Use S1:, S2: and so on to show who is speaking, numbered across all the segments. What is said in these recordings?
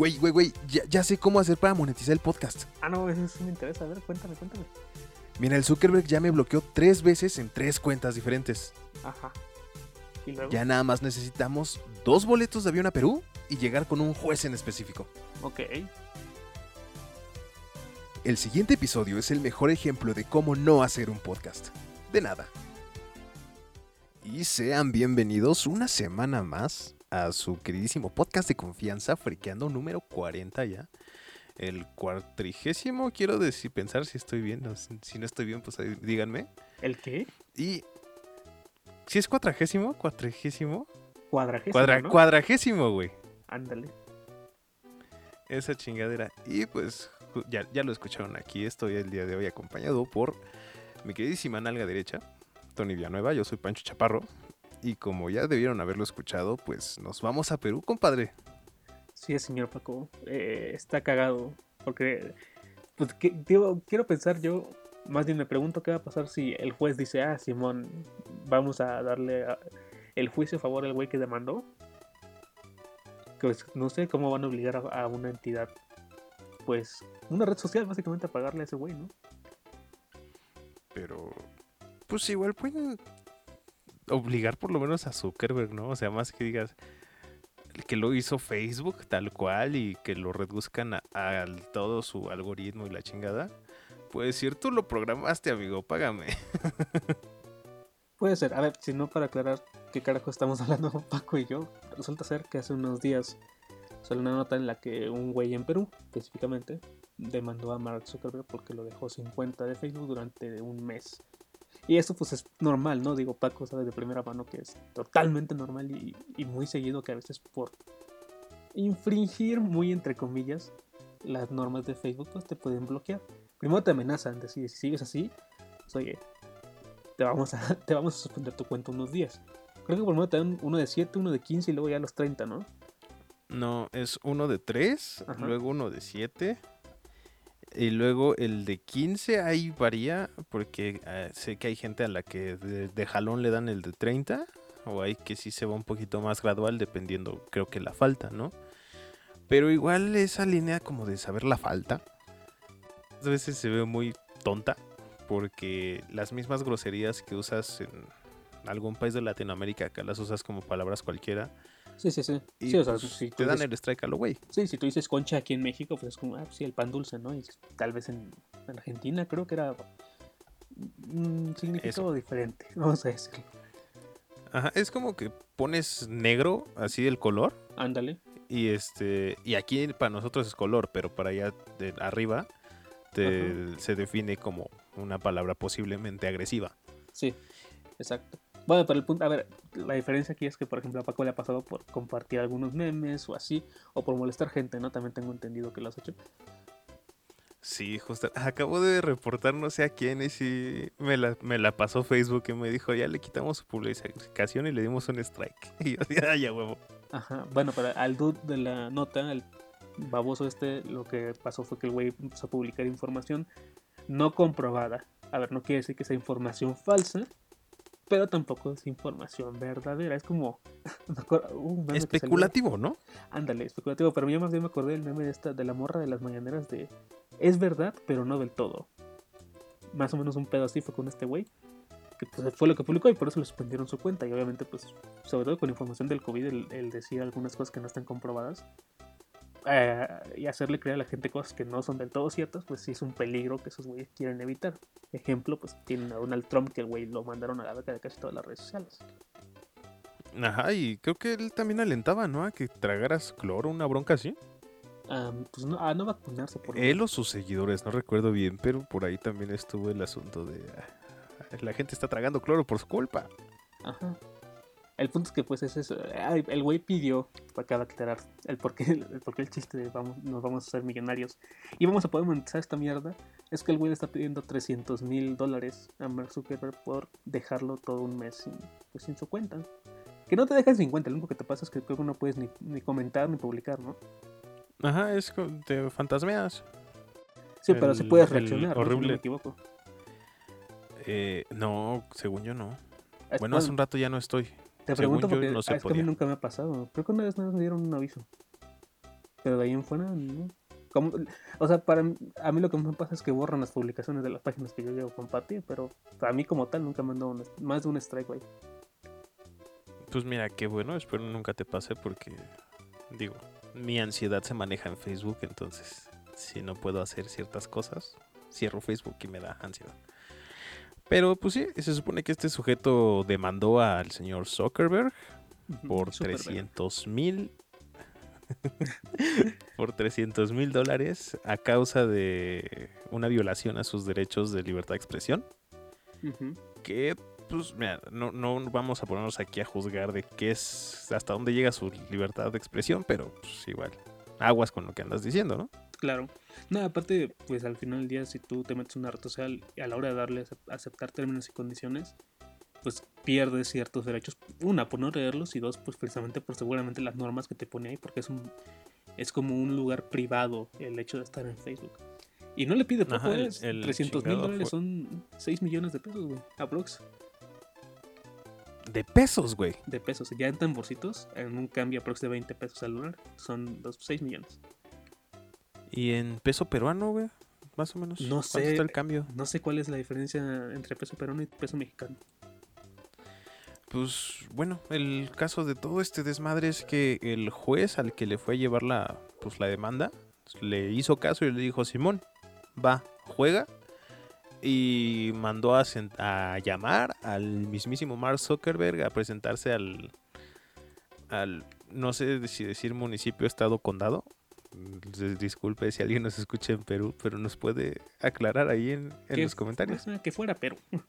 S1: Güey, güey, güey, ya, ya sé cómo hacer para monetizar el podcast.
S2: Ah, no, eso sí me interesa. A ver, cuéntame, cuéntame.
S1: Mira, el Zuckerberg ya me bloqueó tres veces en tres cuentas diferentes.
S2: Ajá. Y luego.
S1: Ya nada más necesitamos dos boletos de avión a Perú y llegar con un juez en específico.
S2: Ok.
S1: El siguiente episodio es el mejor ejemplo de cómo no hacer un podcast. De nada. Y sean bienvenidos una semana más a su queridísimo podcast de confianza, Friqueando número 40 ya. El cuatrigésimo, quiero decir, pensar si estoy bien. si- no estoy bien, pues ahí díganme.
S2: ¿El qué?
S1: Y. Si es cuadragésimo, cuatrigésimo.
S2: Cuadragésimo,
S1: Cuadra,
S2: ¿no?
S1: Cuadragésimo, güey.
S2: Ándale.
S1: esa chingadera. Y pues ya, ya lo escucharon aquí. Estoy el día de hoy acompañado por mi queridísima nalga derecha, Tony Villanueva. Yo soy Pancho Chaparro. Y como ya debieron haberlo escuchado, pues nos vamos a Perú, compadre.
S2: Sí, señor Paco. eh, está cagado. Porque. Pues, que- digo, quiero pensar yo. Más bien me pregunto qué va a pasar si el juez dice: Ah, Simón, vamos a darle a- el juicio a favor al güey que demandó. Pues no sé cómo van a obligar a, a una entidad. Pues una red social básicamente a pagarle a ese güey, ¿no?
S1: Pero, pues igual pueden obligar por lo menos a Zuckerberg, ¿no? O sea, más que digas que lo hizo Facebook tal cual y que lo reduzcan a, todo su algoritmo y la chingada. Puedes decir, tú lo programaste, amigo, págame.
S2: Puede ser. A ver, si no, para aclarar qué carajo estamos hablando Paco y yo, resulta ser que hace unos días salió una nota en la que un güey en Perú, específicamente, demandó a Mark Zuckerberg porque lo dejó sin cuenta de Facebook durante un mes. Y eso pues es normal, ¿no? Digo, Paco sabe de primera mano que es totalmente normal y, y muy seguido que a veces por infringir, muy entre comillas, las normas de Facebook, pues te pueden bloquear. Primero te amenazan, decir, si sigues así, pues, oye, te vamos a, te vamos a suspender tu cuenta unos días. Creo que primero te dan uno de 7, uno de 15 y luego ya los 30, ¿no?
S1: No, es uno de 3,
S2: Ajá.
S1: luego uno de 7. Y luego el de 15 ahí varía porque eh, sé que hay gente a la que de, jalón le dan el de 30 o hay que sí se va un poquito más gradual dependiendo creo que la falta, ¿no? Pero igual esa línea como de saber la falta a veces se ve muy tonta porque las mismas groserías que usas en algún país de Latinoamérica acá las usas como palabras cualquiera
S2: Sí, sí, sí.
S1: y
S2: sí, o sea,
S1: pues,
S2: si
S1: te dan
S2: dices-
S1: el strike a lo güey.
S2: sí, si tú dices concha aquí en México, pues es como, ah, sí, el pan dulce, ¿no? Y tal vez en, en Argentina creo que era un significado diferente, vamos a decirlo.
S1: Ajá, es como que pones negro, así el color,
S2: Ándale.
S1: y este, y aquí para nosotros es color, pero para allá de arriba te- se define como una palabra posiblemente agresiva.
S2: Sí, exacto. Bueno, pero el punto, a ver, la diferencia aquí es que, por ejemplo, a Paco le ha pasado por compartir algunos memes o así, o por molestar gente, ¿no? También tengo entendido que lo has hecho.
S1: Sí, justo. Acabo de reportar no sé a quién y sí me la, me la pasó Facebook y me dijo, ya le quitamos su publicación y le dimos un strike. Y yo, ya huevo.
S2: Ajá, bueno, pero al dude de la nota, el baboso este, lo que pasó fue que el güey empezó a publicar información no comprobada. A ver, no quiere decir que sea información falsa, pero tampoco es información verdadera. Es como. me acuerdo- salió-
S1: Especulativo, ¿no?
S2: Ándale, especulativo, pero yo más bien me acordé del meme de esta, de la morra de las mañaneras de es verdad, pero no del todo. Más o menos un pedo así fue con este güey. Que pues, fue lo que publicó y por eso le suspendieron su cuenta. Y obviamente, pues, sobre todo con información del COVID, el, el decir algunas cosas que no están comprobadas. Eh, y hacerle creer a la gente cosas que no son del todo ciertas, pues sí es un peligro que esos güeyes quieren evitar. Ejemplo, pues tienen a Donald Trump que el güey lo mandaron a la beca de casi todas las redes sociales.
S1: Ajá, y creo que él también alentaba, ¿no? A que tragaras cloro, una bronca así.
S2: Ah, pues no, a no vacunarse por
S1: Él o sus seguidores, no recuerdo bien, pero por ahí también estuvo el asunto de ah, la gente está tragando cloro por su culpa.
S2: Ajá. El punto es que pues es eso. El güey pidió, para acá aclarar, el por qué el, por qué el chiste de vamos, nos vamos a hacer millonarios y vamos a poder monetizar esta mierda, es que el güey le está pidiendo 300 mil dólares a Mark Zuckerberg por dejarlo todo un mes sin, pues, sin su cuenta. Que no te dejan sin cuenta, lo único que te pasa es que creo que no puedes ni, ni comentar ni publicar, ¿no?
S1: Ajá, es de fantasmeas.
S2: Sí, pero sí puedes reaccionar, ¿no? si no
S1: horrible-
S2: me equivoco.
S1: Eh, no, según yo no.
S2: Es-
S1: Bueno, hace un rato ya no estoy.
S2: Te pregunto porque
S1: no se
S2: ah, es que a mí nunca me ha pasado. Creo que una vez me dieron un aviso. Pero de ahí en fuera, no. Como- o sea, para a mí lo que me pasa es que borran las publicaciones de las páginas que yo llego a compartir, pero a mí como tal nunca me han dado un- más de un strike, güey.
S1: Pues mira, qué bueno, espero nunca te pase porque, digo, mi ansiedad se maneja en Facebook, entonces si no puedo hacer ciertas cosas, cierro Facebook y me da ansiedad. Pero pues sí, se supone que este sujeto demandó al señor Zuckerberg por
S2: súper verga.
S1: 300 mil por 300 mil dólares a causa de una violación a sus derechos de libertad de expresión que pues mira, no, no vamos a ponernos aquí a juzgar de qué es hasta dónde llega su libertad de expresión pero pues igual aguas con lo que andas diciendo ¿no?
S2: Claro. No, aparte, pues al final del día, si tú te metes una red social a la hora de darle a aceptar términos y condiciones, pues pierdes ciertos derechos. Una, por no leerlos, y dos, pues precisamente por seguramente las normas que te pone ahí, porque es un es como un lugar privado el hecho de estar en Facebook. Y no le pide poco,
S1: Ajá, el-
S2: es
S1: el
S2: 300 mil dólares
S1: fue-
S2: son 6 millones de pesos, güey, aprox,
S1: de pesos güey
S2: de pesos. Ya en tamborcitos, en un cambio aprox de 20 pesos al dólar, son los 6 millones.
S1: Y en peso peruano güey más o menos
S2: No
S1: ¿Cuánto
S2: sé.
S1: está el cambio
S2: No sé cuál es la diferencia entre peso peruano y peso mexicano.
S1: Pues bueno, el caso de todo este desmadre es que el juez al que le fue a llevar la, pues, la demanda le hizo caso y le dijo, Simón, va, juega. Y mandó a, a llamar al mismísimo Mark Zuckerberg a presentarse al, al, no sé si decir municipio, estado, condado. Disculpe si alguien nos escucha en Perú, pero nos puede aclarar ahí en, en
S2: Que
S1: los comentarios.
S2: Que fuera Perú.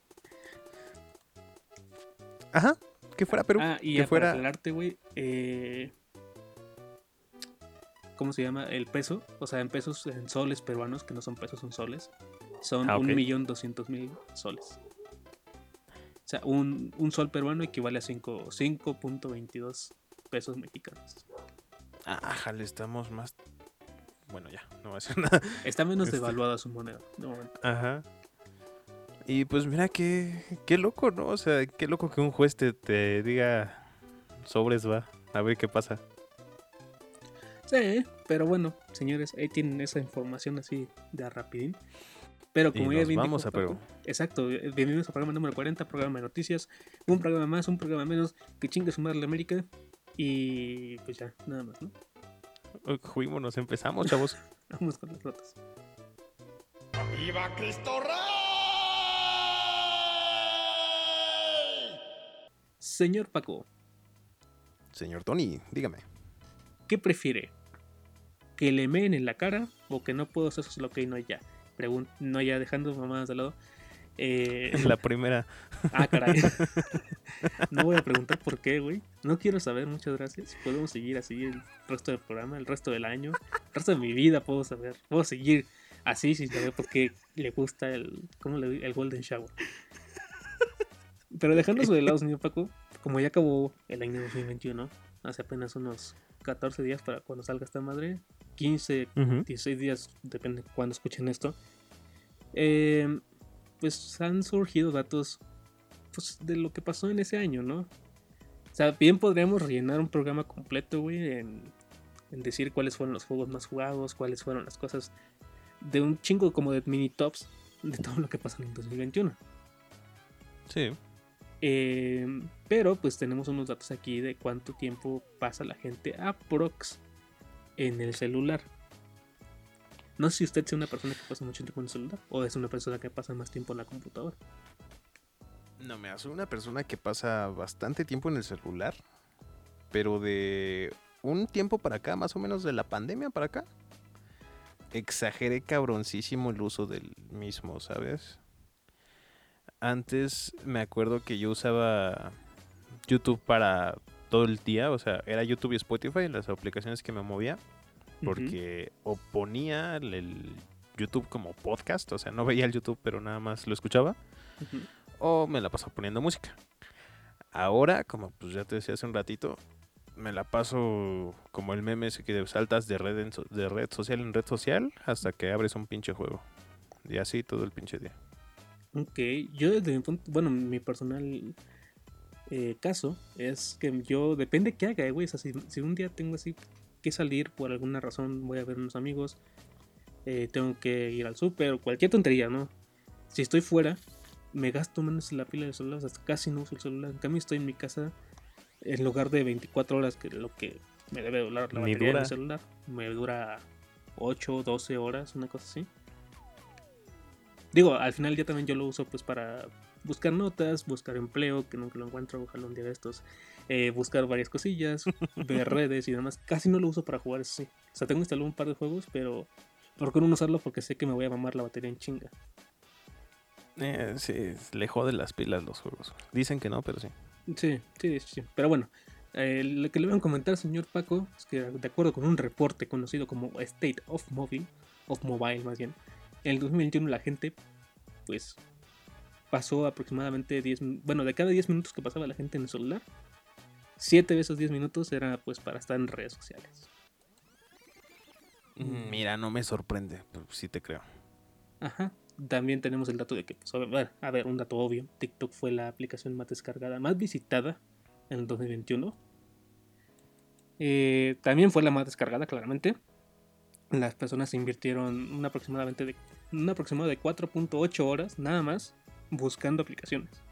S1: Ajá, que fuera Perú.
S2: Ah, y
S1: que fuera...
S2: para aclararte, güey, eh, ¿cómo se llama? El peso, o sea, en pesos, en soles peruanos, que no son pesos, son soles, son
S1: Ah, ok.
S2: un millón doscientos mil soles. O sea, un, un sol peruano equivale a cinco- 5.22 pesos mexicanos.
S1: Ah, jale, estamos más. Bueno, ya, no voy a decir nada.
S2: Está menos
S1: Este-
S2: devaluada su moneda, de momento.
S1: Ajá. Y pues mira, qué, qué loco, ¿no? O sea, qué loco que un juez te, te diga sobres va, a ver qué pasa.
S2: Sí, pero bueno, señores, ahí tienen esa información así de rapidín. Pero
S1: Y
S2: como ya
S1: nos
S2: bien
S1: vamos
S2: dijo
S1: a.
S2: Paco, Exacto, eh, bienvenidos al programa número 40, programa de noticias. Un programa más, un programa menos, que chingue su madre la América. Y pues ya, nada más, ¿no?
S1: Juímonos, empezamos, chavos.
S2: Vamos con las notas.
S3: ¡Viva Cristo Rey!
S2: Señor Paco,
S1: Señor Tony, dígame.
S2: ¿qué prefiere? ¿Que le meen en la cara o que no puedo hacer lo que no ya? Pregun no ya dejando mamadas de lado. Eh,
S1: La primera.
S2: Ah, caray. no voy a preguntar por qué, güey. No quiero saber, muchas gracias. Podemos seguir así el resto del programa, el resto del año, el resto de mi vida puedo saber. Puedo seguir así sin saber por qué le gusta el, ¿cómo le? El Golden Shower. Pero dejando eso de lado, señor Paco, como ya acabó el año 2021, hace apenas unos 14 días para cuando salga esta madre, 15,
S1: Ujú.
S2: 16 días, depende de cuándo escuchen esto. eh, pues han surgido datos pues, de lo que pasó en ese año, ¿no? O sea, bien podríamos rellenar un programa completo, güey, en, en decir cuáles fueron los juegos más jugados, cuáles fueron las cosas de un chingo como de mini tops de todo lo que pasó en 2021.
S1: Sí.
S2: Eh, pero pues tenemos unos datos aquí de cuánto tiempo pasa la gente a prox en el celular. No sé si usted sea una persona que pasa mucho tiempo en el celular o es una persona que pasa más tiempo en la computadora.
S1: No, me hace una persona que pasa bastante tiempo en el celular, pero de un tiempo para acá, más o menos de la pandemia para acá, exageré cabroncísimo el uso del mismo, ¿sabes? Antes me acuerdo que yo usaba YouTube para todo el día, o sea, era YouTube y Spotify las aplicaciones que me movía, porque o ponía el, el YouTube como podcast, o sea, no veía el YouTube, pero nada más lo escuchaba o me la paso poniendo música. Ahora, como pues ya te decía hace un ratito, me la paso como el meme ese que saltas de red, en so- de red social en red social hasta que abres un pinche juego. Y así todo el pinche día.
S2: Ok, yo desde mi punto, bueno, mi personal eh, caso es que yo, depende qué haga, güey, o sea, si, si un día tengo así que salir por alguna razón, voy a ver unos amigos, eh, tengo que ir al súper, cualquier tontería, ¿no? Si estoy fuera, me gasto menos en la pila del celular, sea, casi no uso el celular. En cambio, estoy en mi casa en lugar de 24 horas, que lo que me debe durar la
S1: Ni
S2: batería del celular, me dura 8, 12 horas, una cosa así. Digo, al final ya también yo lo uso pues para buscar notas, buscar empleo, que nunca lo encuentro, ojalá un día de estos, eh, buscar varias cosillas, ver redes y demás. Casi no lo uso para jugar, eso sí. O sea, tengo instalado un par de juegos, pero procuro no usarlo porque sé que me voy a mamar la batería en chinga.
S1: Eh, sí, le jode las pilas los juegos. Dicen que no, pero sí.
S2: Sí, sí, sí. Pero bueno, eh, lo que le voy a comentar, señor Paco, es que de acuerdo con un reporte conocido como State of Mobile, of Mobile más bien, en el 2021 la gente, pues, pasó aproximadamente 10, min- bueno, de cada 10 minutos que pasaba la gente en el celular, 7 de esos 10 minutos era pues para estar en redes sociales.
S1: Mm, Mira, no me sorprende, pero sí te creo.
S2: Ajá. También tenemos el dato de que, pues, a ver, a ver, un dato obvio, TikTok fue la aplicación más descargada, más visitada en el 2021. Eh, también fue la más descargada, claramente. Las personas invirtieron un aproximadamente de, un aproximado de 4.8 horas nada más buscando aplicaciones.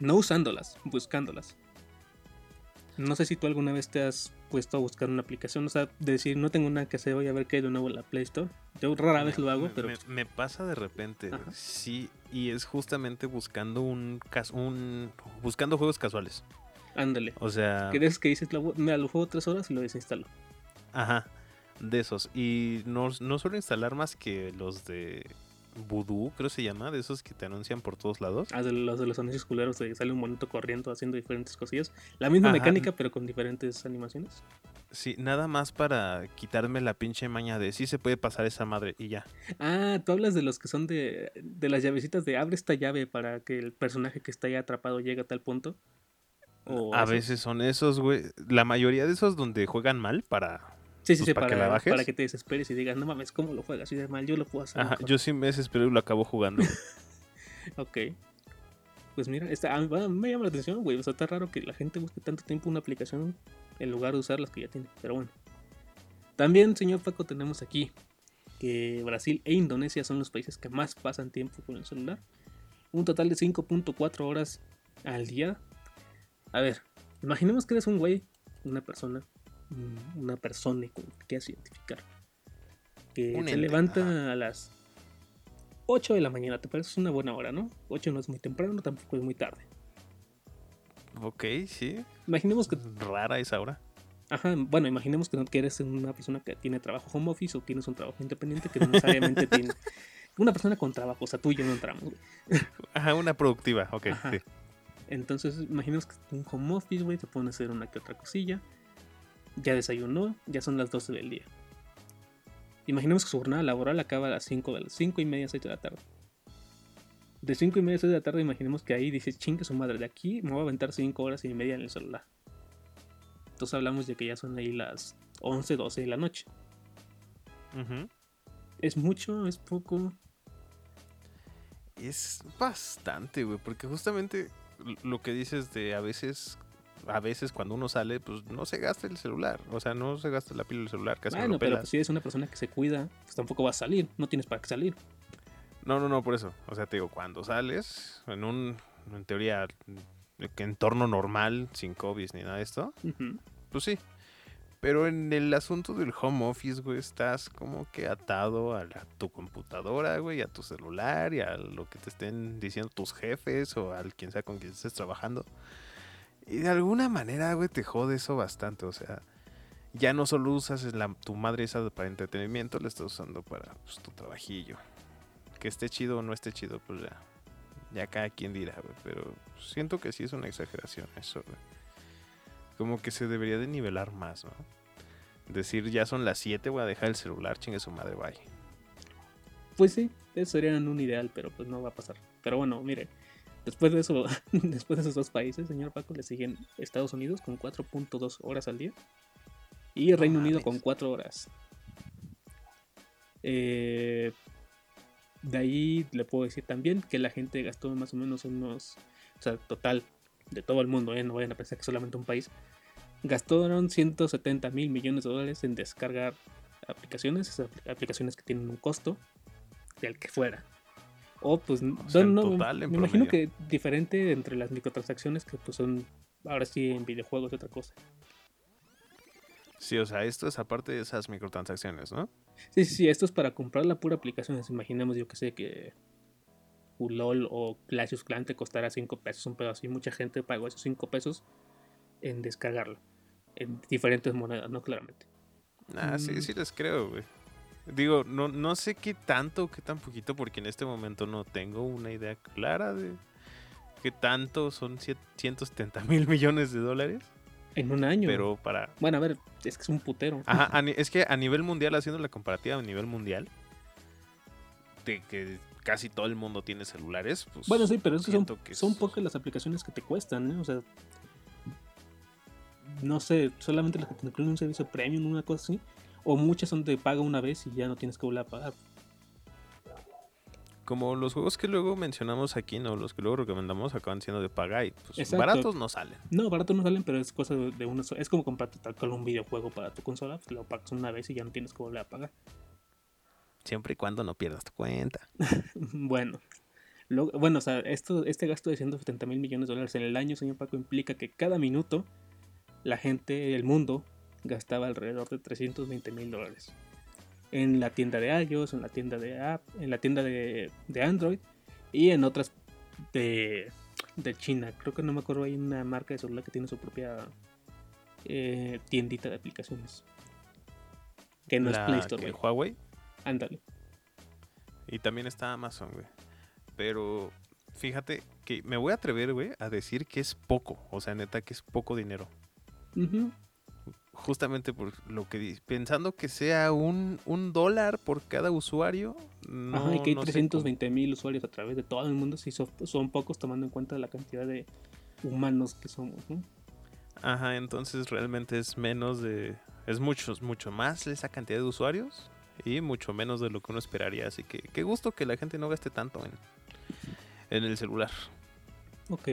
S2: No usándolas, buscándolas. No sé si tú alguna vez te has puesto a buscar una aplicación, o sea, de decir, no tengo nada que hacer, voy a ver qué hay de nuevo en la Play Store. Yo rara vez lo hago,
S1: me,
S2: pero
S1: me- me pasa de repente,
S2: Ajá.
S1: sí, y es justamente buscando un, un buscando juegos casuales.
S2: ándale.
S1: O sea,
S2: esos que dices, lo, mira, lo juego tres horas y lo desinstalo.
S1: ajá, de esos. Y no, no suelo instalar más que los de Voodoo, creo se llama, de esos que te anuncian por todos lados.
S2: Ah, de los de los anuncios culeros de que sale un monito corriendo haciendo diferentes cosillas. La misma
S1: Ajá.
S2: mecánica, pero con diferentes animaciones.
S1: Sí, nada más para quitarme la pinche maña de sí se puede pasar esa madre y ya.
S2: Ah, tú hablas de los que son de, de las llavecitas de abre esta llave para que el personaje que está ahí atrapado llegue a tal punto. O
S1: A veces son esos, güey. La mayoría de esos donde juegan mal para...
S2: Sí, sí,
S1: pues,
S2: sí,
S1: para
S2: para,
S1: que la bajes.
S2: para que te desesperes y digas, no mames, ¿cómo lo juegas? así de mal, yo lo puedo hacer.
S1: Ajá,
S2: mejor".
S1: yo sí me desespero y lo acabo jugando.
S2: Ok. Pues mira, está, a mí va- me llama la atención, güey. O sea, está raro que la gente busque tanto tiempo una aplicación en lugar de usar las que ya tiene. Pero bueno. También, señor Paco, tenemos aquí que Brasil e Indonesia son los países que más pasan tiempo con el celular. Un total de 5.4 horas al día. A ver, imaginemos que eres un güey, una persona, una persona con que quieras identificar. Que
S1: Un
S2: se
S1: ente,
S2: levanta
S1: ajá.
S2: a las 8 de la mañana, te parece una buena hora, ¿no? 8 no es muy temprano, tampoco es muy tarde.
S1: ok, sí.
S2: Imaginemos que,
S1: Rara esa hora.
S2: ajá, bueno, imaginemos que, no- que eres una persona que tiene trabajo home office o tienes un trabajo independiente que no necesariamente tiene. Una persona con trabajo, o sea, tú y yo no entramos, güey.
S1: Ajá, una productiva, ok,
S2: Ajá.
S1: sí.
S2: Entonces, imaginemos que un home office, güey, te a hacer una que otra cosilla. Ya desayunó, ya son las 12 del día. Imaginemos que su jornada laboral acaba a las 5 de las 5 y media, 6 de la tarde. De 5 y media, 6 de la tarde, imaginemos que ahí dice, chingue su madre, de aquí me voy a aventar 5 horas y media en el celular. Entonces hablamos de que ya son ahí las 11, 12 de la noche.
S1: Ujú.
S2: ¿Es mucho? ¿Es poco?
S1: Es bastante, güey, porque justamente lo que dices de a veces, a veces cuando uno sale, pues no se gasta el celular, o sea, no se gasta la pila del celular, casi no
S2: bueno,
S1: lo
S2: pero pues, si eres una persona que se cuida, pues tampoco vas a salir, no tienes para qué salir.
S1: No, no, no, por eso. O sea, te digo, cuando sales en un, en teoría, entorno normal, sin COVID ni nada de esto, pues sí. Pero en el asunto del home office, güey, estás como que atado a, la- tu computadora, güey, a tu celular y a lo que te estén diciendo tus jefes o al quien sea con quien estés trabajando. Y de alguna manera, güey, te jode eso bastante. O sea, ya no solo usas tu madre esa para entretenimiento, la estás usando para pues, tu trabajillo. Que esté chido o no esté chido, pues ya. Ya cada quien dirá, güey. Pero siento que sí es una exageración eso, güey. Como que se debería de nivelar más, ¿no? Decir, ya son las 7, voy a dejar el celular, chingue su madre, bye.
S2: Pues sí, eso sería un ideal, pero pues no va a pasar. Pero bueno, mire, después de eso, después de esos dos países, señor Paco, le siguen Estados Unidos con 4.2 horas al día y Reino
S1: No
S2: Unido con 4 horas. Eh, de ahí le puedo decir también que la gente gastó más o menos unos, o sea, total de todo el mundo, ¿eh? no vayan a pensar que solamente un país, gastaron 170 mil millones de dólares en descargar aplicaciones, esas aplicaciones que tienen un costo del que fuera. O pues no,
S1: sea, en
S2: no,
S1: total,
S2: me imagino que diferente entre las microtransacciones que pues son ahora sí en videojuegos y otra cosa.
S1: Sí, o sea, esto es aparte de esas microtransacciones, ¿no?
S2: Sí, sí, sí, esto es para comprar la pura aplicación. Imaginemos, yo que sé, que LOL o Clash of Clans te costará 5 pesos, un pedo así. Mucha gente pagó esos 5 pesos en descargarlo. En diferentes monedas, ¿no? Claramente.
S1: Ah, sí,
S2: Mm.
S1: sí les creo, güey. Digo, no, no sé qué tanto, qué tan poquito, porque en este momento no tengo una idea clara de qué tanto son cien- 170 mil millones de dólares.
S2: En un año.
S1: Pero para...
S2: Bueno, a ver, es que es un putero.
S1: Ajá, es que a nivel mundial, haciendo la comparativa a nivel mundial, de que casi todo el mundo tiene celulares, pues...
S2: Bueno, sí, pero es que son,
S1: que
S2: son pocas las aplicaciones que te cuestan, ¿eh? O sea, no sé, solamente las que te incluyen un servicio premium, una cosa así. O muchas son de paga una vez y ya no tienes que volver a pagar.
S1: Como los juegos que luego mencionamos aquí, ¿no? Los que luego recomendamos acaban siendo de paga y pues
S2: Exacto.
S1: baratos no salen.
S2: No, barato no salen, pero es cosa de, una sola. Es como comprarte tal cual un videojuego para tu consola, pues lo pagas una vez y ya no tienes que volver a pagar.
S1: Siempre y cuando no pierdas tu cuenta.
S2: Bueno, lo- bueno, o sea, esto, este gasto de 170 mil millones de dólares en el año, señor Paco, implica que cada minuto la gente, el mundo, gastaba alrededor de 320 mil dólares. En la tienda de iOS, en la tienda de App, en la tienda de, de Android y en otras de, de China. Creo que no me acuerdo, hay una marca de celular que tiene su propia eh, tiendita de aplicaciones. Que no
S1: La
S2: es Play Store,
S1: que
S2: güey.
S1: Huawei
S2: Ándale.
S1: y también está Amazon, güey. Pero fíjate que me voy a atrever, güey, a decir que es poco. O sea, neta que es poco dinero.
S2: Ujú.
S1: Justamente por lo que pensando que sea un, un dólar por cada usuario. No,
S2: Ajá, y que hay
S1: no sé
S2: 320 mil usuarios a través de todo el mundo, sí son, son pocos tomando en cuenta la cantidad de humanos que somos,
S1: Ajá, entonces realmente es menos de. Es mucho, mucho más esa cantidad de usuarios y mucho menos de lo que uno esperaría. Así que qué gusto que la gente no gaste tanto en, en el celular.
S2: Ok.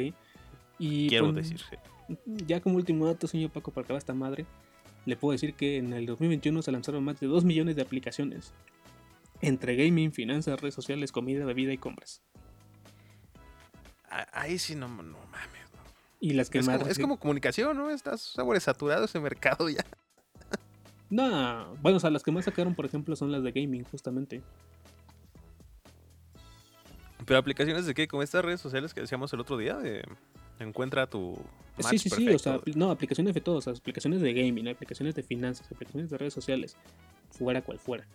S2: Y
S1: Quiero
S2: con-
S1: decir. sí.
S2: ya como último dato, señor Paco, para acabar esta madre, le puedo decir que en el 2021 se lanzaron más de 2 millones de aplicaciones entre gaming, finanzas, redes sociales, comida, bebida y compras.
S1: Ah, Ahí sí no, no mames. no.
S2: Y las que
S1: Es
S2: más...
S1: como, es como comunicación, ¿no? Está sobresaturado ese mercado ya.
S2: No, bueno, o sea, las que más sacaron, por ejemplo, son las de gaming, justamente.
S1: Pero aplicaciones de qué? Como estas redes sociales que decíamos el otro día, de encuentra tu match
S2: Sí, sí, sí, o sea, no, aplicaciones de todo, o sea, aplicaciones de gaming, aplicaciones de finanzas, aplicaciones de redes sociales, fuera cual fuera.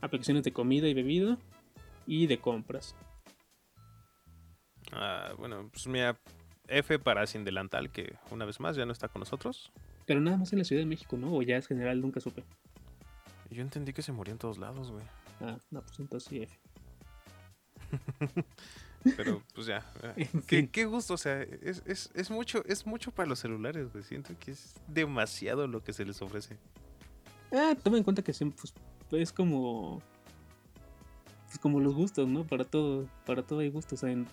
S2: Aplicaciones de comida y bebida y de compras.
S1: Ah, bueno, pues mira, F para Sin Delantal, que una vez más ya no está con nosotros.
S2: Pero nada más en la Ciudad de México, ¿no? O ya es general, nunca supe.
S1: Yo entendí que se murió en todos lados, güey.
S2: Ah, no, pues entonces sí, F.
S1: Pero pues ya. qué, gusto, o sea, es, es, es mucho, es mucho para los celulares, güey. Siento que es demasiado lo que se les ofrece.
S2: Ah, toma en cuenta que siempre, pues, es como... Pues como los gustos, ¿no? Para todo, para todo hay gustos. O sea, en-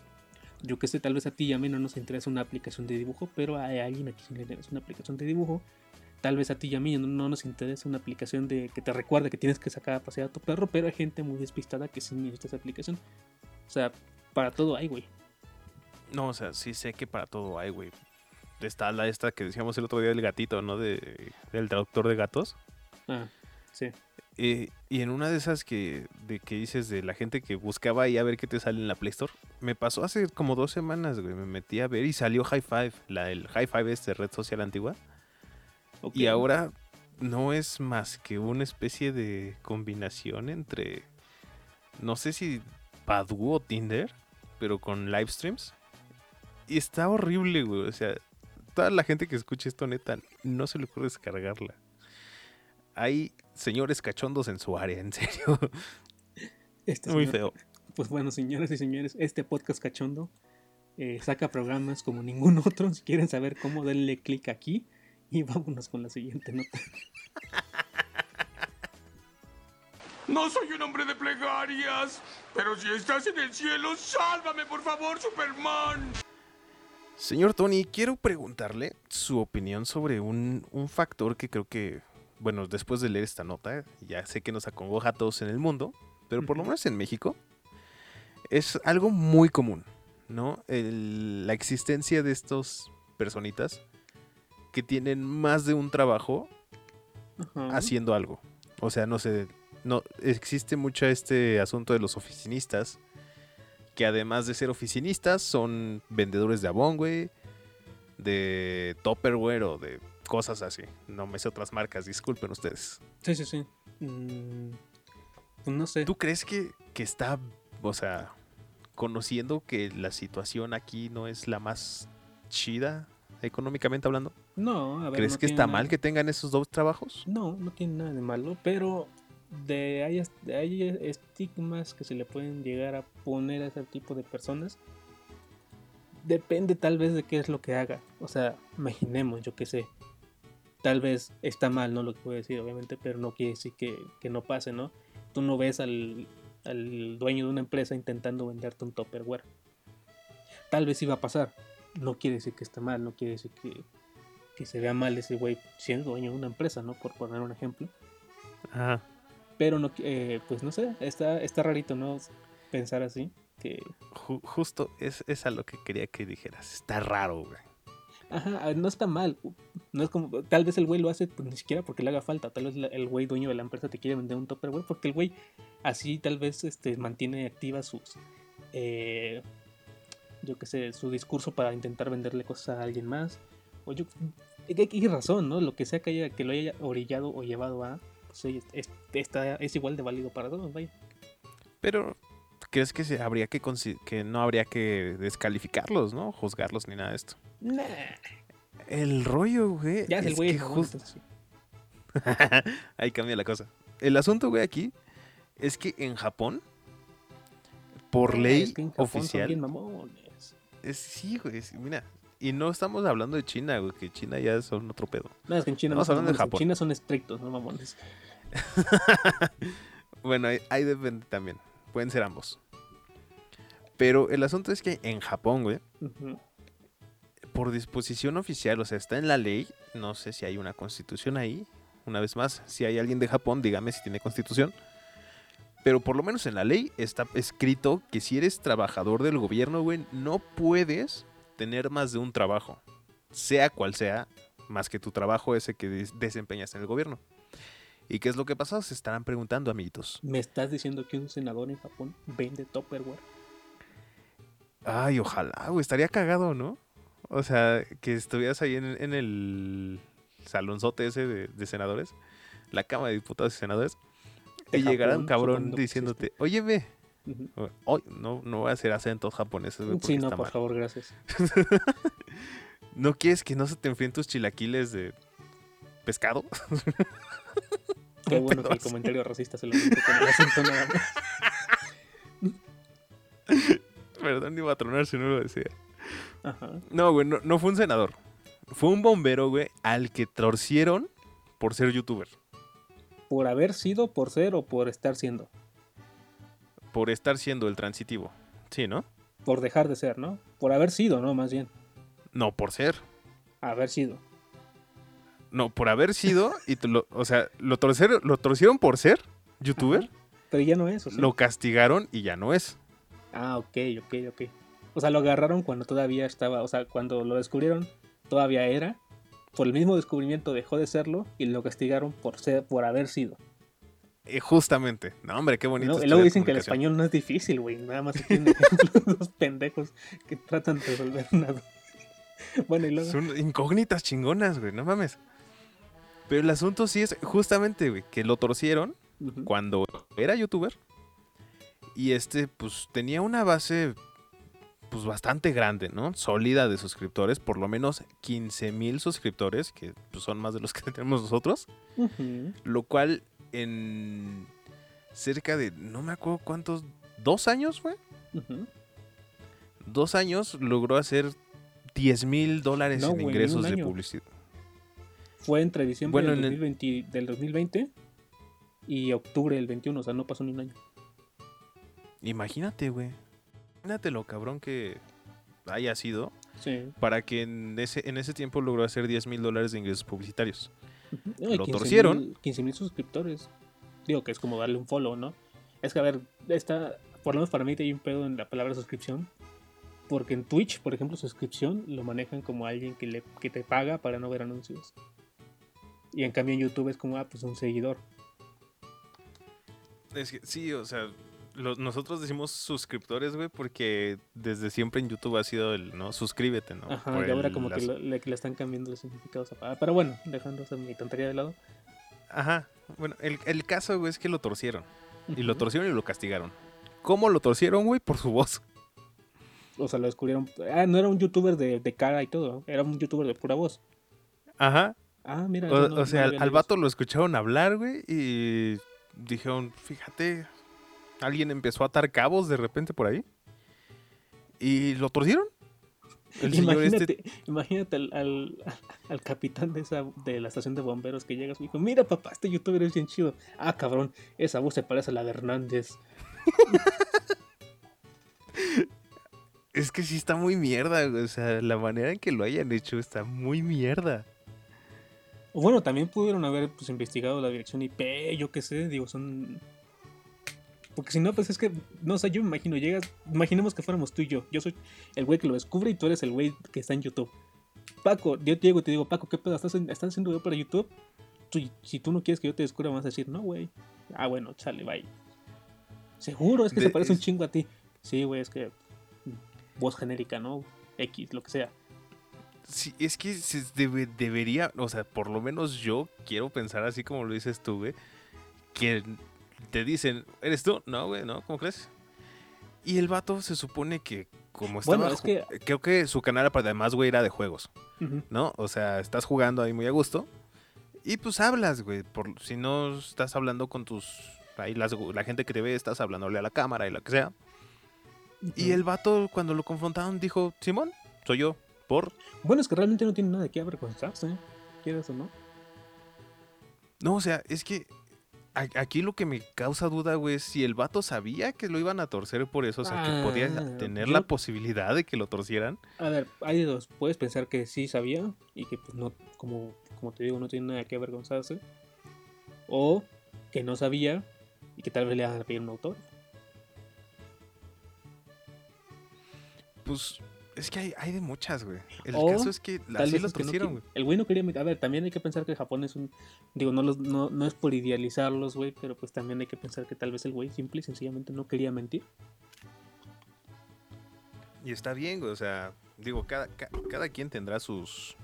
S2: yo que sé, tal vez a ti y a mí no nos interesa una aplicación de dibujo, pero hay alguien aquí le interesa una aplicación de dibujo. Tal vez a ti y a mí no, no nos interesa una aplicación de que te recuerde que tienes que sacar a pasear a tu perro, pero hay gente muy despistada que sí necesita esa aplicación. O sea, para todo hay, güey.
S1: No, o sea, sí sé que para todo hay, güey. Está la esta que decíamos el otro día del gatito, ¿no? De, del traductor de gatos.
S2: Ah, sí.
S1: Eh, y en una de esas que, de que dices de la gente que buscaba ahí a ver qué te sale en la Play Store, me pasó hace como dos semanas, güey. Me metí a ver y salió High Five, la, el High Five es de red social antigua.
S2: ok.
S1: Y ahora no es más que una especie de combinación entre, no sé si Badoo o Tinder, pero con live streams. Y está horrible, güey. O sea, toda la gente que escuche esto, neta, no se le ocurre descargarla. Hay señores cachondos en su área, en serio.
S2: Este
S1: Muy
S2: señor-
S1: feo.
S2: Pues bueno, señoras y señores, este podcast cachondo eh, saca programas como ningún otro. Si quieren saber cómo, denle clic aquí y vámonos con la siguiente nota.
S3: No soy un hombre de plegarias, pero si estás en el cielo, sálvame por favor, Superman.
S1: Señor Tony, quiero preguntarle su opinión sobre un, un factor que creo que, bueno, después de leer esta nota, ya sé que nos acongoja a todos en el mundo, pero por lo menos en México, es algo muy común, ¿no? El- la existencia de estos personitas que tienen más de un trabajo
S2: Ajá.
S1: haciendo algo. O sea, no sé, no existe mucho este asunto de los oficinistas que además de ser oficinistas son vendedores de Avon, güey, de Tupperware o de cosas así. No me sé otras marcas, disculpen ustedes.
S2: Sí, sí, sí. Mm, no sé.
S1: ¿Tú crees que, que está, o sea, conociendo que la situación aquí no es la más chida económicamente hablando?
S2: No, a ver.
S1: ¿Crees
S2: no
S1: que está
S2: nada-
S1: mal que tengan esos dos trabajos?
S2: No, no tiene nada de malo, pero de hay, hay estigmas que se le pueden llegar a poner a ese tipo de personas. Depende tal vez de qué es lo que haga. O sea, imaginemos, yo qué sé. Tal vez está mal, ¿no? Lo que voy a decir, obviamente, pero no quiere decir que, que no pase, ¿no? Tú no ves al, al dueño de una empresa intentando venderte un Tupperware. Tal vez iba a pasar. No quiere decir que esté mal, no quiere decir que, que se vea mal ese güey siendo dueño de una empresa, ¿no? Por poner un ejemplo.
S1: Ajá.
S2: Pero no, eh, pues no sé, está, está rarito, ¿no? Pensar así. Que,
S1: Ju- justo es, es a lo que quería que dijeras. Está raro, güey.
S2: ajá, no está mal. No es como, tal vez el güey lo hace pues, ni siquiera porque le haga falta. Tal vez el güey dueño de la empresa te quiere vender un topper, güey, porque el güey así tal vez este, mantiene activas sus, eh, yo qué sé, su discurso para intentar venderle cosas a alguien más. O yo, hay razón, ¿no? Lo que sea que, haya, que lo haya orillado o llevado a, oye, es, está, es igual de válido para todos, vaya.
S1: Pero, ¿crees que se habría que no habría que descalificarlos, no? Juzgarlos ni nada de esto.
S2: Nah.
S1: El rollo, güey.
S2: Ya es el güey.
S1: que
S2: no,
S1: jus-
S2: entonces sí.
S1: Ahí cambia la cosa. El asunto, güey, aquí es que en Japón, por
S2: Ah,
S1: ley
S2: es que en Japón son
S1: oficial,
S2: bien mamones.
S1: es- sí, güey, sí, mira. Y no estamos hablando de China, güey, que China ya son otro pedo.
S2: No, es que en China no
S1: Estamos
S2: son
S1: hablando de
S2: mamones, en
S1: Japón.
S2: China son estrictos, no mamones.
S1: Bueno, ahí, ahí depende también. Pueden ser ambos. Pero el asunto es que en Japón, güey, por disposición oficial, o sea, está en la ley, no sé si hay una constitución ahí, una vez más, si hay alguien de Japón, dígame si tiene constitución, pero por lo menos en la ley está escrito que si eres trabajador del gobierno, güey, no puedes tener más de un trabajo, sea cual sea, más que tu trabajo ese que des- desempeñas en el gobierno. ¿Y qué es lo que pasa? Se estarán preguntando, amiguitos.
S2: ¿Me estás diciendo que un senador en Japón vende Tupperware?
S1: Ay, ojalá, güey, estaría cagado, ¿no? O sea, que estuvieras ahí en, en el salonzote ese de, de senadores, la Cámara de Diputados y Senadores, y llegara un cabrón diciéndote, oye, ve, Hoy no, no voy a hacer acentos japoneses,
S2: Sí, no, por
S1: mal.
S2: favor, gracias.
S1: ¿No quieres que no se te enfríen tus chilaquiles de pescado?
S2: Qué bueno que el comentario racista se lo dijo con el acento nada más.
S1: Perdón, iba a tronar si no lo decía.
S2: Ajá.
S1: No, güey, no, no fue un senador. Fue un bombero, güey, al que torcieron por ser youtuber.
S2: Por haber sido, por ser o por estar siendo.
S1: Por estar siendo el transitivo. Sí, ¿no?
S2: Por dejar de ser, ¿no? Por haber sido, ¿no? Más bien.
S1: No, por ser.
S2: Haber sido.
S1: No, por haber sido. y lo- o sea, lo torcieron, lo torcieron por ser youtuber.
S2: Ajá. Pero ya no es, ¿o sí?
S1: Lo castigaron y ya no es.
S2: Ah, ok, ok, ok. O sea, lo agarraron cuando todavía estaba, o sea, cuando lo descubrieron, todavía era. Por el mismo descubrimiento dejó de serlo y lo castigaron por ser, por haber sido.
S1: Eh, justamente. No, hombre, qué bonito.
S2: luego, dicen que el español no es difícil, güey. Nada más tienen ejemplos los pendejos que tratan de resolver nada. Bueno, y luego.
S1: Son incógnitas chingonas, güey, no mames. Pero el asunto sí es justamente, güey, que lo torcieron cuando era youtuber. Y este, pues, tenía una base, pues, bastante grande, ¿no? Sólida de suscriptores, por lo menos 15 mil suscriptores, que pues, son más de los que tenemos nosotros. Lo cual en cerca de, no me acuerdo cuántos, dos años.
S2: Ujú.
S1: Dos años logró hacer 10 mil dólares
S2: No,
S1: en ingresos de publicidad.
S2: Fue entre diciembre
S1: Bueno,
S2: del,
S1: en el-
S2: 2020, del 2020 y octubre del 21, o sea, no pasó ni un año.
S1: Imagínate, güey. Imagínate lo cabrón que, haya sido,
S2: Sí.
S1: para que en ese, en ese tiempo logró hacer 10 mil dólares de ingresos publicitarios.
S2: No,
S1: Lo
S2: 15,000
S1: torcieron.
S2: 15 mil suscriptores. Digo que es como darle un follow, ¿no? Es que, a ver, está, por lo menos para mí hay un pedo en la palabra suscripción. Porque en Twitch, por ejemplo, suscripción lo manejan como alguien que, le, que te paga para no ver anuncios. Y en cambio en YouTube es como, ah, pues un seguidor.
S1: Es que, sí, o sea, lo- nosotros decimos suscriptores, güey, porque desde siempre en YouTube ha sido el, ¿no? Suscríbete, ¿no?
S2: Ajá,
S1: Por
S2: y ahora
S1: el-
S2: como que lo- le, que le están cambiando los significados. a- ah, Pero bueno, dejando esa mi tontería de lado.
S1: Ajá. Bueno, el, el caso, güey, es que lo torcieron. Y lo torcieron y lo castigaron. ¿Cómo lo torcieron, güey? Por su voz.
S2: O sea, lo descubrieron. Ah, no era un youtuber de, de cara y todo. Era un youtuber de pura voz.
S1: Ajá.
S2: Ah, mira.
S1: O,
S2: no-
S1: o sea,
S2: no
S1: al, al vato lo escucharon hablar, güey, y dijeron, fíjate, alguien empezó a atar cabos de repente por ahí. Y lo torcieron. El señor
S2: Imagínate,
S1: este...
S2: imagínate al, al, al capitán de esa de la estación de bomberos que llegas y dijo, mira papá, este youtuber es bien chido. Ah, cabrón, esa voz se parece a la de Hernández.
S1: Es que sí está muy mierda. O sea, la manera en que lo hayan hecho está muy mierda.
S2: O bueno, también pudieron haber pues, investigado la dirección IP, yo qué sé, digo, son... Porque si no, pues es que, no sé, yo me imagino, llegas, imaginemos que fuéramos tú y yo. Yo soy el güey que lo descubre y tú eres el güey que está en YouTube. Paco, yo te llego y te digo, Paco, ¿qué pedo? ¿Estás, en- estás haciendo video para YouTube? Si tú no quieres que yo te descubra, me vas a decir, no, güey. Ah, bueno, chale, bye. Seguro, es que
S1: De-
S2: se parece un chingo a ti. Sí, güey, es que mm, voz genérica, ¿no? X, lo que sea.
S1: Sí, es que se debe- debería, o sea, por lo menos yo quiero pensar así como lo dices tú, güey, que te dicen, ¿eres tú? No, güey, ¿no? ¿Cómo crees? Y el vato se supone que como estaba,
S2: Bueno, es que-
S1: creo que su canal además, güey, era de juegos,
S2: Ujú.
S1: ¿no? O sea, estás jugando ahí muy a gusto y pues hablas, güey, por si no estás hablando con tus ahí las- la gente que te ve, estás hablándole a la cámara y lo que sea. Y
S2: Ujú.
S1: el vato cuando lo confrontaron dijo, "Simón, soy yo." Por
S2: Bueno, es que realmente no tiene nada que avergonzarse, ¿eh? ¿Quieres o no?
S1: No, o sea, es que aquí lo que me causa duda, güey, es si el vato sabía que lo iban a torcer por eso, o sea, que podía
S2: Ah,
S1: tener
S2: yo-
S1: la posibilidad de que lo torcieran.
S2: A ver, hay dos. Puedes pensar que sí sabía y que, pues, no, como, como te digo, no tiene nada que avergonzarse. O que no sabía y que tal vez le hagan pedir un autor.
S1: Pues es que hay, hay de muchas, güey. El
S2: O
S1: caso es que
S2: Tal
S1: así
S2: vez
S1: lo
S2: es que no
S1: güey.
S2: El güey no quería meter. A ver, también hay que pensar que Japón es un. Digo, no, los, no, no es por idealizarlos, güey, pero pues también hay que pensar que tal vez el güey simple y sencillamente no quería mentir.
S1: Y está bien, güey, o sea, digo, cada, ca- cada quien tendrá sus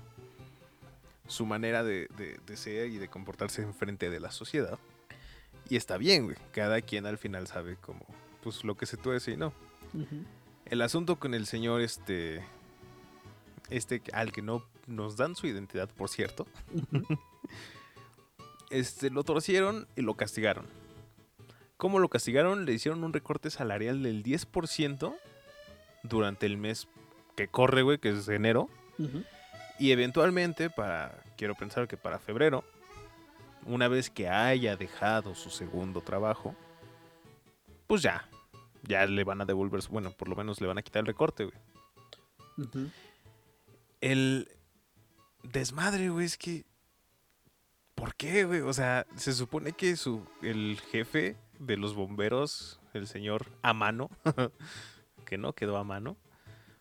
S1: su manera de, de- de ser y de comportarse enfrente de la sociedad. Y está bien, güey. Cada quien al final sabe como, pues, lo que se tuerce y no.
S2: Ujú.
S1: El asunto con el señor este este al que no nos dan su identidad, por cierto, este lo torcieron y lo castigaron. ¿Cómo lo castigaron? Le hicieron un recorte salarial del 10% durante el mes que corre, güey, que es enero, y eventualmente para quiero pensar que para febrero, una vez que haya dejado su segundo trabajo, pues ya ya le van a devolver, su- bueno, por lo menos le van a quitar el recorte, güey. El desmadre, güey, es que. ¿Por qué, güey? O sea, se supone que su, el jefe de los bomberos, el señor Amano, que no quedó a mano,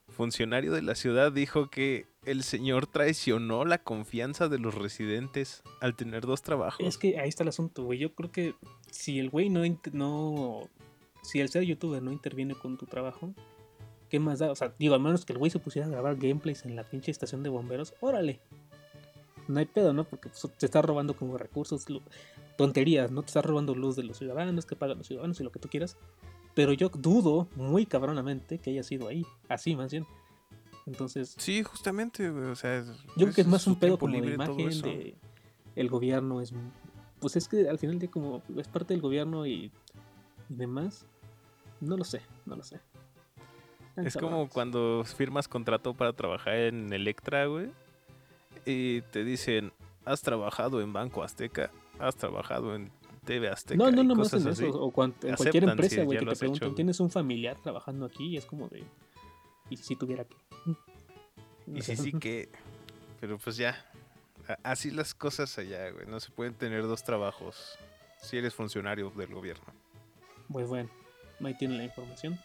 S1: funcionario de la ciudad, dijo que el señor traicionó la confianza de los residentes al tener dos trabajos.
S2: Es que ahí está el asunto, güey. Yo creo que si el güey no, no. Si el ser youtuber no interviene con tu trabajo, ¿qué más da? O sea, digo, al menos que el güey se pusiera a grabar gameplays en la pinche estación de bomberos, órale. No hay pedo, ¿no? Porque pues, te está robando como recursos, tonterías, ¿no? Te está robando luz de los ciudadanos, que pagan los ciudadanos y lo que tú quieras. Pero yo dudo muy cabronamente que haya sido ahí, así más bien. Entonces,
S1: Sí, justamente. O sea,
S2: yo creo que es más un pedo como
S1: libre todo
S2: imagen de el gobierno es pues es que al final de como es parte del gobierno y, y demás no lo sé no lo sé
S1: Es como cuando firmas contrato para trabajar en Electra, güey. Y te dicen, has trabajado en Banco Azteca, has trabajado en TV Azteca.
S2: no no no más en eso o cuan- en cualquier empresa
S1: si
S2: güey
S1: ya
S2: que te
S1: hecho,
S2: preguntan tienes un familiar trabajando aquí y es como de y si tuviera que
S1: Y sí, sí que. Pero pues ya. Así las cosas allá, güey. No se pueden tener dos trabajos si eres funcionario del gobierno.
S2: Pues bueno, ahí tienen la información.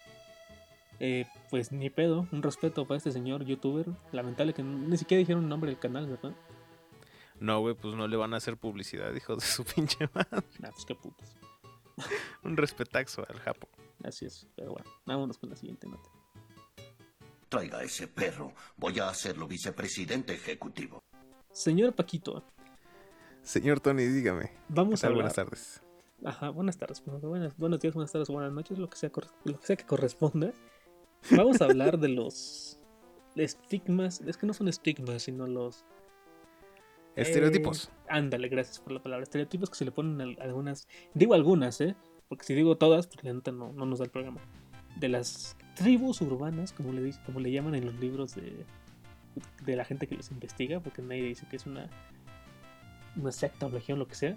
S2: Eh, pues ni pedo, un respeto para este señor youtuber. Lamentable que ni siquiera dijeron el nombre del canal, ¿verdad?
S1: No, güey, pues no le van a hacer publicidad, hijo de su pinche madre.
S2: Nah, pues qué putos.
S1: Un respetaxo al Japo.
S2: Así es, pero bueno, vámonos con la siguiente nota.
S4: Traiga ese perro. Voy a hacerlo vicepresidente ejecutivo.
S2: Señor Paquito,
S1: Señor Tony, dígame. ¿Qué
S2: vamos a hablar.
S1: Buenas tardes.
S2: Ajá, buenas tardes, bueno, buenas, buenos días, buenas tardes, buenas noches, lo que sea, lo que sea que corresponda. Vamos a hablar de los estigmas, es que no son estigmas, sino los
S1: Estereotipos.
S2: Eh, ándale, gracias por la palabra. Estereotipos que se le ponen a algunas. Digo algunas, ¿eh? Porque si digo todas, pues la neta no, no nos da el programa. De las tribus urbanas, como le, como le llaman en los libros de, de la gente que los investiga, porque nadie dice que es una, una secta o legión, lo que sea.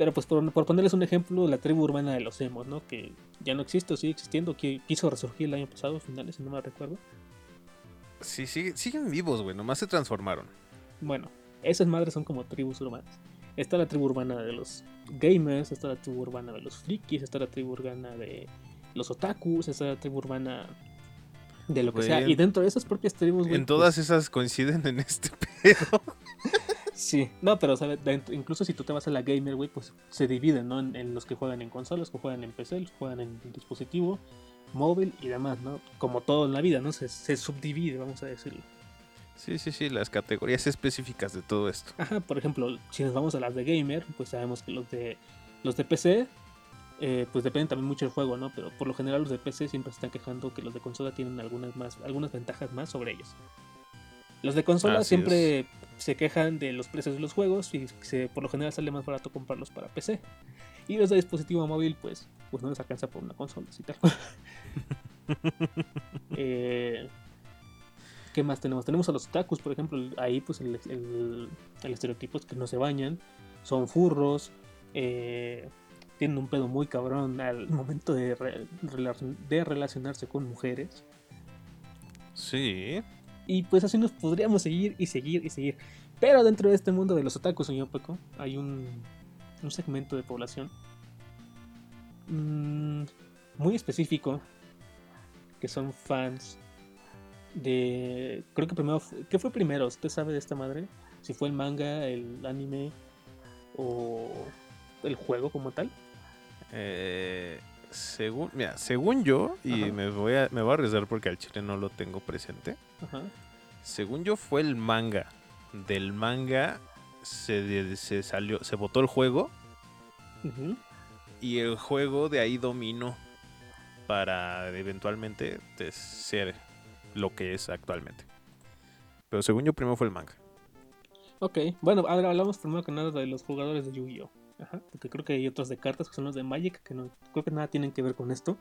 S2: Pero pues por, por ponerles un ejemplo, la tribu urbana de los emos, ¿no? Que ya no existe o sigue existiendo, que quiso resurgir el año pasado, finales, si no me recuerdo.
S1: Sí, sí, siguen vivos, güey. Nomás se transformaron.
S2: Bueno, esas madres son como tribus urbanas. Está la tribu urbana de los gamers, está la tribu urbana de los frikis, está la tribu urbana de los otakus, está la tribu urbana de lo que sea. Y dentro de esas propias tribus, güey,
S1: En todas
S2: pues,
S1: esas coinciden en este pedo.
S2: Sí, no, pero ¿sabes? Incluso si tú te vas a la gamer, güey, pues se dividen, ¿no? En, en los que juegan en consolas, los que juegan en PC, los que juegan en dispositivo móvil y demás, ¿no? Como todo en la vida, ¿no? Se, se subdivide, vamos a decirlo.
S1: Sí, sí, sí, las categorías específicas de todo esto.
S2: Ajá, por ejemplo, si nos vamos a las de gamer, pues sabemos que los de los de PC, eh, pues dependen también mucho del juego, ¿no? Pero por lo general los de PC siempre se están quejando que los de consola tienen algunas más, algunas ventajas más sobre ellos. Los de consola
S1: Así
S2: siempre se quejan de los precios de los juegos y se, por lo general sale más barato comprarlos para PC. Y los de dispositivo móvil, pues, pues no les alcanza por una consola, así tal cual. Eh, ¿Qué más tenemos? Tenemos a los otakus, por ejemplo. Ahí, pues, el, el- el estereotipo es que no se bañan, son furros, eh, tienen un pedo muy cabrón al momento de, re- de relacionarse con mujeres.
S1: Sí.
S2: Y pues así nos podríamos seguir y seguir y seguir. Pero dentro de este mundo de los otakus, señor Paco, hay un, un segmento de población mm, muy específico que son fans de... Creo que primero... ¿Qué fue primero? ¿Usted sabe de esta madre? Si fue el manga, el anime o el juego como tal.
S1: Eh, según, mira, según yo, y
S2: Ajá.
S1: me voy, a, me voy a arriesgar porque al chile no lo tengo presente.
S2: Ajá.
S1: Según yo fue el manga. Del manga se, se salió, se votó el juego y el juego de ahí dominó para eventualmente ser lo que es actualmente. Pero según yo primero fue el manga.
S2: Ok, bueno, ahora hablamos primero que nada de los jugadores de Yu-Gi-Oh! Ajá, porque creo que hay otros de cartas que son los de Magic que no creo que nada tienen que ver con esto,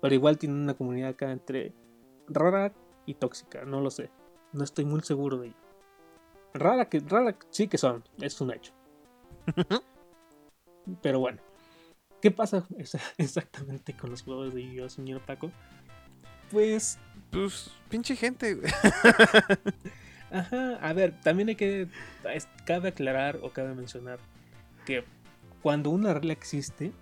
S2: pero igual tienen una comunidad acá entre rara y tóxica, no lo sé, no estoy muy seguro de ello. Rara que rara sí que son, es un hecho. pero bueno, ¿qué pasa exa- exactamente con los jugadores de Yu-Gi-Oh, señor Paco? Pues
S1: Pues, pinche gente, güey.
S2: Ajá, a ver, también hay que. cabe aclarar o cabe mencionar que cuando una regla existe,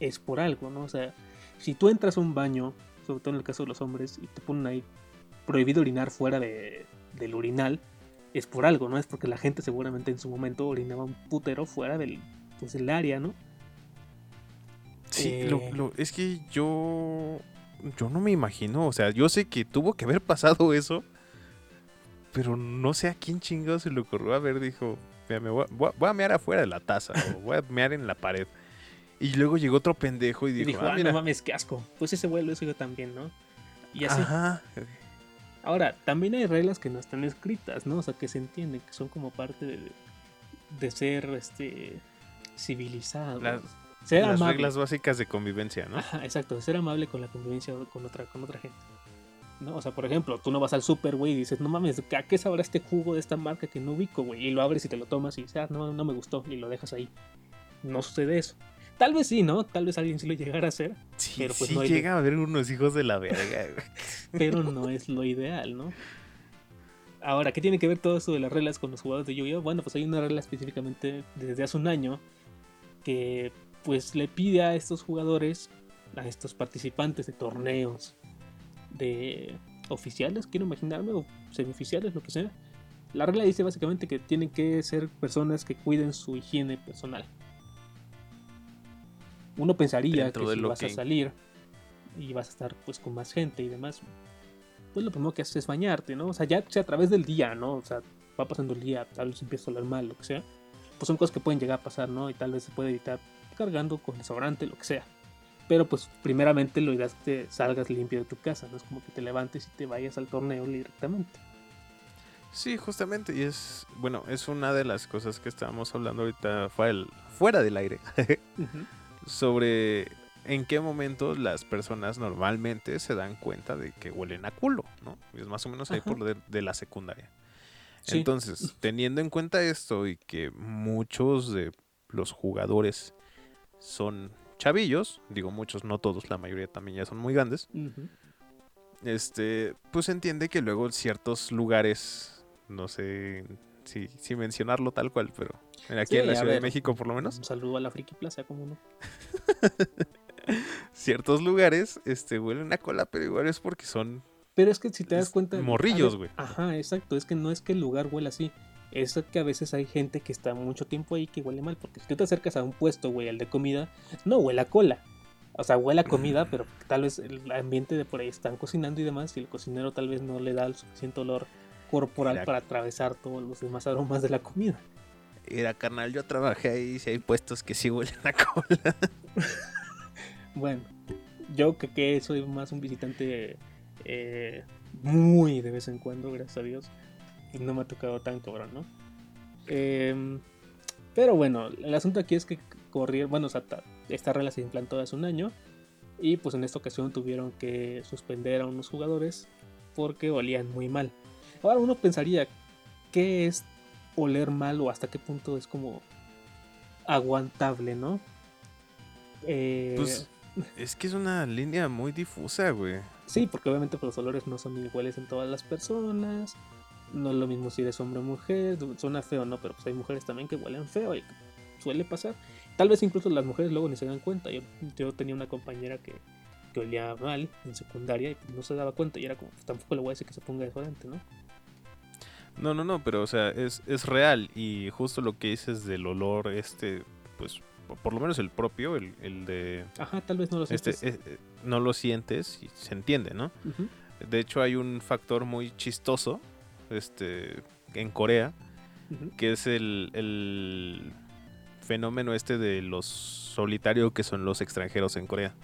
S2: es por algo, ¿no? O sea, si tú entras a un baño, sobre todo en el caso de los hombres, y te ponen ahí prohibido orinar fuera de, del urinal, es por algo, ¿no? Es porque la gente seguramente en su momento orinaba un putero fuera del, pues, del área, ¿no?
S1: Sí,
S2: Eh.
S1: lo- lo- es que yo. Yo no me imagino. O sea, yo sé que tuvo que haber pasado eso. Pero no sé a quién chingado se le ocurrió. A ver, dijo: "Mira, me voy, a, voy a- voy a mear afuera de la taza. o voy a mear en la pared. Y luego llegó otro pendejo y
S2: Y
S1: dijo:
S2: dijo,
S1: ah,
S2: ah,
S1: mira.
S2: no mames, qué asco. Pues ese güey lo hizo yo también, ¿no? Y así.
S1: Ajá.
S2: Ahora, también hay reglas que no están escritas, ¿no? O sea, que se entienden, que son como parte de, de ser este civilizado.
S1: Las-
S2: ser
S1: Las
S2: amable.
S1: reglas básicas de convivencia, ¿no?
S2: Ajá, exacto, ser amable con la convivencia con otra, con otra gente. ¿No? O sea, por ejemplo, tú no vas al super, güey, y dices, no mames, ¿a qué sabrá este jugo de esta marca que no ubico, güey? Y lo abres y te lo tomas y dices, ah, no, no me gustó, y lo dejas ahí. No sucede eso. Tal vez sí, ¿no? Tal vez alguien sí lo llegara a hacer.
S1: Sí,
S2: pero pues
S1: sí
S2: no
S1: llega a haber unos hijos de la verga, güey.
S2: pero no es lo ideal, ¿no? Ahora, ¿qué tiene que ver todo eso de las reglas con los jugadores de Yu-Gi-Oh? Bueno, pues hay una regla específicamente desde hace un año que pues le pide a estos jugadores, a estos participantes de torneos, de oficiales, quiero imaginarme, o semioficiales, lo que sea. La regla dice básicamente que tienen que ser personas que cuiden su higiene personal. Uno pensaría
S1: Dentro
S2: que si vas a salir y vas a estar pues con más gente y demás, pues lo primero que haces es bañarte, ¿no? O sea, ya sea a través del día, ¿no? O sea, va pasando el día, tal vez empieza a oler mal, lo que sea. Pues son cosas que pueden llegar a pasar, ¿no? Y tal vez se puede evitar cargando con desodorante, lo que sea. Pero pues primeramente lo ideal es que salgas limpio de tu casa, no es como que te levantes y te vayas al torneo directamente.
S1: Sí, justamente, y es, bueno, es una de las cosas que estábamos hablando ahorita fuera del, fuera del aire, sobre en qué momento las personas normalmente se dan cuenta de que huelen a culo, ¿no? Es más o menos ahí
S2: Ajá.
S1: por de, de la secundaria.
S2: Sí.
S1: Entonces, teniendo en cuenta esto y que muchos de los jugadores son chavillos, digo muchos, no todos, la mayoría también ya son muy grandes, este, pues entiende que luego en ciertos lugares, no sé si, si mencionarlo tal cual, pero aquí
S2: Sí,
S1: en la Ciudad de México por lo menos,
S2: Un saludo a la Friki Plaza, como no.
S1: ciertos lugares este, huelen a cola, pero igual es porque son
S2: Pero es que si te das cuenta.
S1: morrillos, güey.
S2: Ajá, exacto. Es que no es que el lugar huela así. Es que a veces hay gente que está mucho tiempo ahí que huele mal. Porque si tú te acercas a un puesto, güey, al de comida, no huele a cola. O sea, huele a comida, pero tal vez el ambiente de por ahí están cocinando y demás. Y el cocinero tal vez no le da el suficiente olor corporal
S1: Mira.
S2: para atravesar todos los demás aromas de la comida.
S1: Era carnal, yo trabajé ahí, si hay puestos que sí huelen a cola.
S2: Bueno, yo que, que soy más un visitante eh, muy de vez en cuando, gracias a Dios, no me ha tocado tan cabrón, ¿no? Em, pero bueno, el asunto aquí es que corrieron, bueno, o sea, esta regla se implantó hace un año y pues en esta ocasión tuvieron que suspender a unos jugadores porque olían muy mal. Ahora uno pensaría, ¿qué es oler mal o hasta qué punto es como aguantable, ¿no? Eh,
S1: Pues es que es una línea muy difusa, güey.
S2: Sí, porque obviamente pues, los olores no son iguales en todas las personas. No es lo mismo si eres hombre o mujer. Suena feo, ¿no? Pero pues hay mujeres también que huelen feo y suele pasar. Tal vez incluso las mujeres luego ni se dan cuenta. Yo, yo tenía una compañera que, que olía mal en secundaria y pues, no se daba cuenta. Y era como, pues, tampoco le voy a decir que se ponga desodorante, ¿no?
S1: No, no, no, pero o sea, es, es real y justo lo que dices del olor, este, pues, po- por lo menos el propio, el, el de...
S2: Ajá, tal vez no lo
S1: Este,
S2: sientes.
S1: eh, eh, no lo sientes y se entiende, ¿no?
S2: Ujú,
S1: De hecho hay un factor muy chistoso, este, en Corea, que es el, el fenómeno este de los solitarios que son los extranjeros en Corea.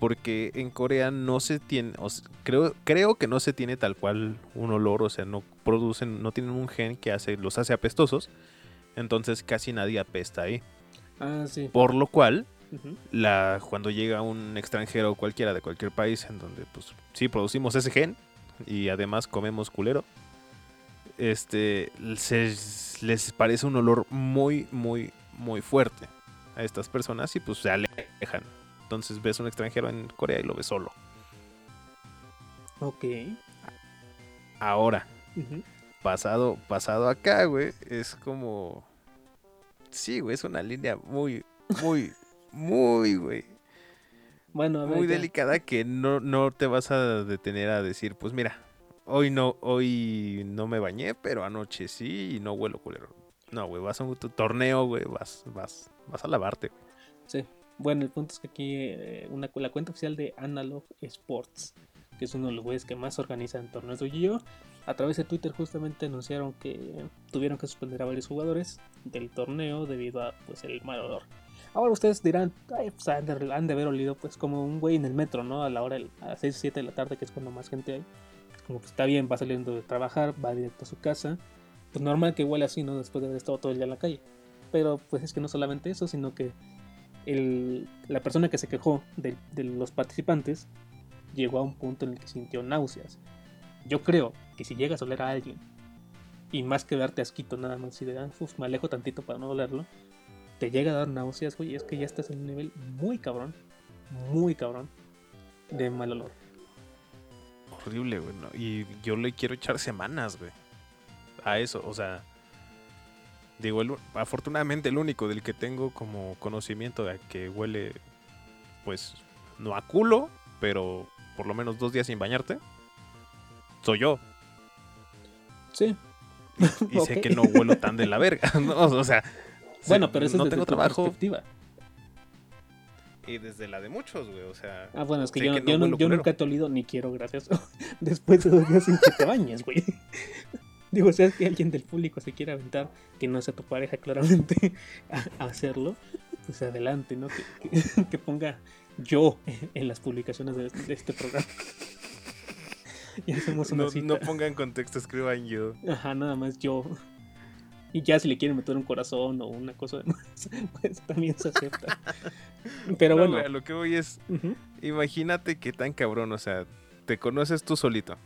S1: Porque en Corea no se tiene, o creo, creo que no se tiene tal cual un olor, o sea, no producen, no tienen un gen que hace, los hace apestosos. Entonces casi nadie apesta ahí.
S2: Ah, sí.
S1: Por lo cual, la, cuando llega un extranjero cualquiera de cualquier país en donde pues sí producimos ese gen y además comemos culero, este se, les parece un olor muy, muy, muy fuerte a estas personas y pues se alejan. Entonces ves un extranjero en Corea y lo ves solo.
S2: Ok.
S1: Ahora, pasado, pasado acá, güey, es como... Sí, güey, es una línea muy, muy, muy, güey.
S2: Bueno, a ver.
S1: muy
S2: ya.
S1: delicada que no, no te vas a detener a decir, pues mira, hoy no, hoy no me bañé, pero anoche sí y no huelo culero. No, güey, vas a un torneo, güey, vas, vas, vas a lavarte.
S2: Sí. Bueno, el punto es que aquí eh, una, la cuenta oficial de Analog Sports, que es uno de los güeyes que más organizan torneos de Yu-Gi-Oh! a través de Twitter justamente anunciaron que tuvieron que suspender a varios jugadores del torneo debido a pues el mal olor. Ahora ustedes dirán, Ay, pues, han, de, de haber olido pues como un güey en el metro, ¿no? A la hora, del- a las 6 o 7 de la tarde, que es cuando más gente hay. Como que está bien, va saliendo de trabajar, va directo a su casa. Pues normal que huele así, ¿no? Después de haber estado todo el día en la calle. Pero pues es que no solamente eso, sino que el- la persona que se quejó de, los participantes llegó a un punto en el que sintió náuseas. Yo creo que si llegas a oler a alguien y más que darte asquito nada más y de ah, uf, me alejo tantito para no olerlo, te llega a dar náuseas, güey, es que ya estás en un nivel muy cabrón, muy cabrón de mal olor.
S1: Horrible, güey. ¿no? Y yo le quiero echar semanas, güey. A eso, o sea. Digo, el afortunadamente el único del que tengo como conocimiento de que huele, pues, no a culo, pero por lo menos dos días sin bañarte, soy yo.
S2: Sí.
S1: Y sé que no huelo tan de la verga, ¿no? O sea,
S2: Bueno, pero eso
S1: no
S2: es desde
S1: tengo
S2: tu
S1: trabajo
S2: perspectiva.
S1: Y desde la de muchos, güey, o sea,
S2: Ah, bueno, es que yo,
S1: que no
S2: yo, no-
S1: huelo
S2: yo
S1: culero.
S2: nunca te olido ni quiero, gracias. Después de dos días sin que te bañes, güey. Digo, si es que alguien del público se quiere aventar, que no sea tu pareja, claramente, a, a hacerlo, pues adelante, ¿no? Que, que- que ponga yo en las publicaciones de, de este programa. Y hacemos una
S1: no,
S2: cita.
S1: no pongan contexto, escriban yo.
S2: Ajá, nada más yo. Y ya si le quieren meter un corazón o una cosa demás, pues también se acepta. Pero
S1: No,
S2: bueno.
S1: lo que voy es, imagínate que tan cabrón, o sea, te conoces tú solito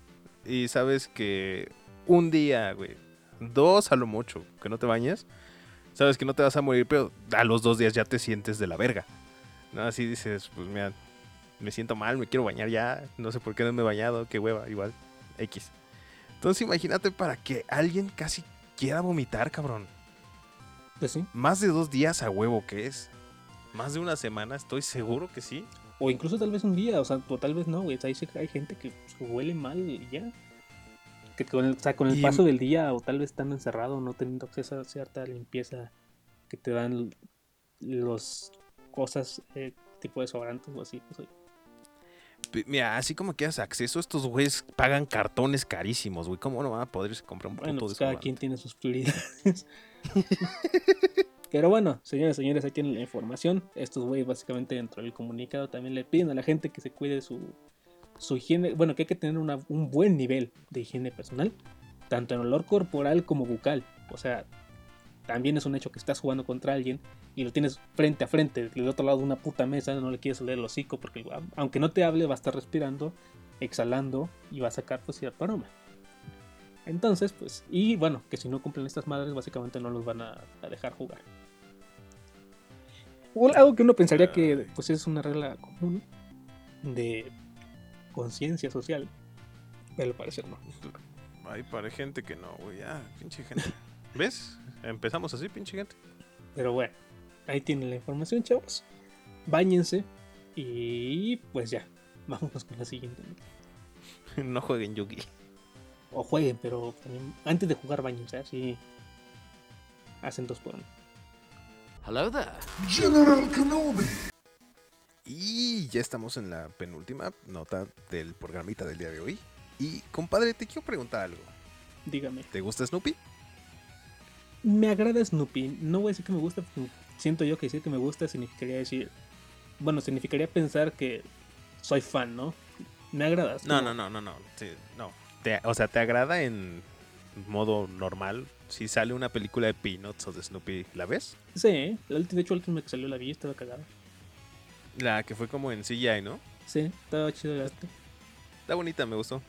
S1: y sabes que un día, güey, dos a lo mucho, que no te bañes, sabes que no te vas a morir, pero a los dos días ya te sientes de la verga. ¿no? Así dices, pues mira, me siento mal, me quiero bañar ya, no sé por qué no me he bañado, qué hueva, igual, X. Entonces imagínate para que alguien casi quiera vomitar, cabrón.
S2: Pues sí.
S1: Más de dos días a huevo que es. Más de una semana, estoy seguro que sí.
S2: O incluso tal vez un día, o sea, o tal vez no, güey. Hay, hay gente que pues, huele mal y ya. Que con el, o sea, con el
S1: Y-
S2: paso del día, o tal vez estando encerrado, no teniendo acceso a cierta limpieza que te dan los cosas eh, tipo desodorantes o así. Pues,
S1: Mira, así como que das acceso, estos güeyes pagan cartones carísimos, güey. ¿Cómo no van a poder comprar un
S2: bueno,
S1: puto
S2: pues cada
S1: desodorante?
S2: quien tiene sus prioridades. Pero bueno, señores, señores, ahí tienen la información. Estos güeyes básicamente dentro del comunicado también le piden a la gente que se cuide su, su higiene. Bueno, que hay que tener una- un buen nivel de higiene personal, tanto en olor corporal como bucal. O sea, también es un hecho que estás jugando contra alguien y lo tienes frente a frente, del otro lado de una puta mesa, no le quieres oler el hocico porque aunque no te hable va a estar respirando, exhalando y va a sacar pues cierto aroma. Entonces, pues, y bueno, que si no cumplen estas madres, básicamente no los van a, a dejar jugar. O algo que uno pensaría que pues es una regla común de conciencia social, pero al parecer no.
S1: Ay, para gente que no, güey. Ah, pinche gente. ¿Ves? Empezamos así, pinche gente.
S2: Pero bueno, ahí tienen la información, chavos. Báñense y pues ya, vámonos con la siguiente. ¿no?
S1: no jueguen Yugi.
S2: O jueguen, pero también antes de jugar báñense, así hacen dos por uno.
S3: Hello there.
S1: Y ya estamos en la penúltima nota del programita del día de hoy. Y, compadre, te quiero preguntar algo.
S2: Dígame.
S1: ¿Te gusta Snoopy?
S2: Me agrada Snoopy. No voy a decir que me gusta, siento yo que decir que me gusta significaría decir. Bueno, significaría pensar que soy fan, ¿no? Me agrada. es
S1: No, no, no, no, no. Sí, no. Te- o sea, ¿te agrada en modo normal? Si sale una película de Peanuts o de Snoopy, ¿la ves?
S2: Sí, de hecho, la última que salió la vi y estaba cagada.
S1: La que fue como en CGI, ¿no?
S2: Sí, estaba chido el arte.
S1: Está bonita, me gustó.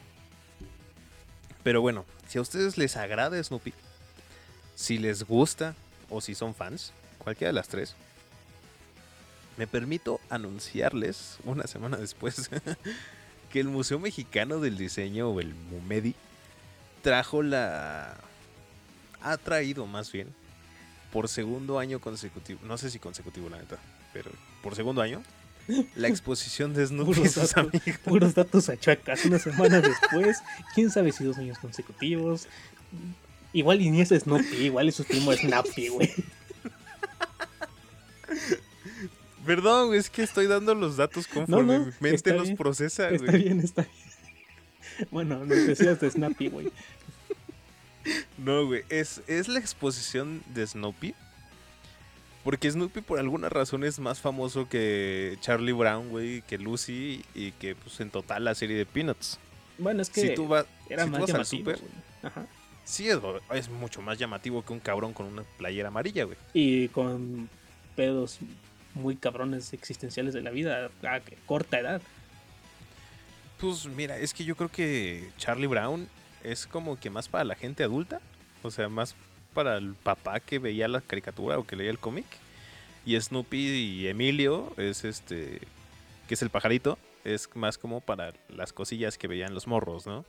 S1: Pero bueno, si a ustedes les agrada Snoopy, si les gusta o si son fans, cualquiera de las tres, me permito anunciarles una semana después que el Museo Mexicano del Diseño, o el MUMEDI, trajo la... ha traído más bien, por segundo año consecutivo, no sé si consecutivo la neta, pero por segundo año, la exposición de Snoopy y
S2: Puros
S1: sus
S2: datos.
S1: amigos.
S2: Puros datos achacas. Una semana después, quién sabe si dos años consecutivos. Igual y ni es Snoopy, igual es su primo Snappy, güey.
S1: Perdón, güey, es que estoy dando los datos conforme
S2: No, no,
S1: mi mente
S2: está
S1: los
S2: bien,
S1: procesa,
S2: Está
S1: güey.
S2: bien, está bien. Bueno, nos decías de Snappy, güey.
S1: No, güey, es, es la exposición de Snoopy. Porque Snoopy por alguna razón es más famoso que Charlie Brown, güey, que Lucy y que pues en total la serie de Peanuts.
S2: Bueno, es que
S1: Si tú, vas
S2: era
S1: si tú
S2: más
S1: vas al
S2: güey. Ajá.
S1: Sí es, es mucho más llamativo que un cabrón con una playera amarilla, güey.
S2: Y con pedos muy cabrones existenciales de la vida a que- corta edad.
S1: Pues mira, es que yo creo que Charlie Brown es como que más para la gente adulta. O sea, más para el papá que veía la caricatura o que leía el cómic. Y Snoopy y Emilio es este. que es el pajarito. es más como para las cosillas que veían los morros, ¿no?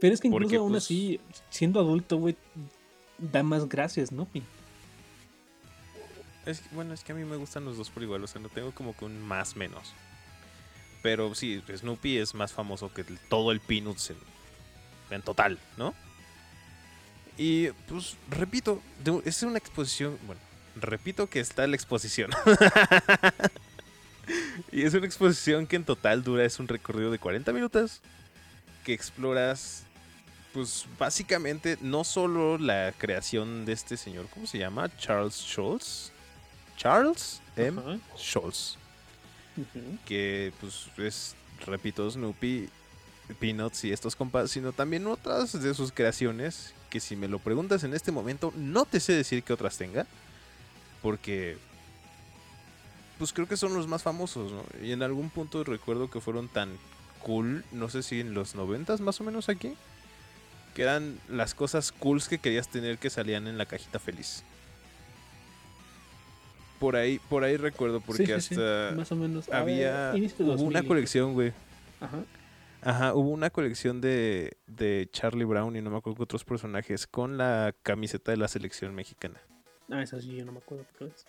S2: Pero es que incluso
S1: Porque,
S2: aún
S1: pues-
S2: así, siendo adulto, güey, da más gracias, ¿no?
S1: Es, bueno, es que a mí me gustan los dos por igual, o sea, no tengo como que un más menos. Pero sí, Snoopy es más famoso que todo el Peanuts en, en total, ¿no? Y pues, repito, es una exposición, bueno, repito que está la exposición. y es una exposición que en total dura, es un recorrido de 40 minutos, que exploras, pues básicamente, no solo la creación de este señor, ¿cómo se llama? Charles Schultz. Charles M.
S2: Ujú.
S1: que pues es, repito, Snoopy, Peanuts y estos compas, sino también otras de sus creaciones, que si me lo preguntas en este momento, no te sé decir que otras tenga, porque pues creo que son los más famosos, ¿no? Y en algún punto recuerdo que fueron tan cool, no sé si en los noventas más o menos aquí, que eran las cosas cools que querías tener que salían en la cajita feliz. Por ahí, por ahí recuerdo, porque
S2: Sí, sí, sí,
S1: hasta
S2: más o menos.
S1: Había
S2: ver,
S1: hubo una
S2: 2000.
S1: colección, güey.
S2: Ajá.
S1: Ajá, hubo una colección de, de Charlie Brown y no me acuerdo qué otros personajes con la camiseta de la selección mexicana.
S2: Ah, esa sí, yo no me acuerdo qué es.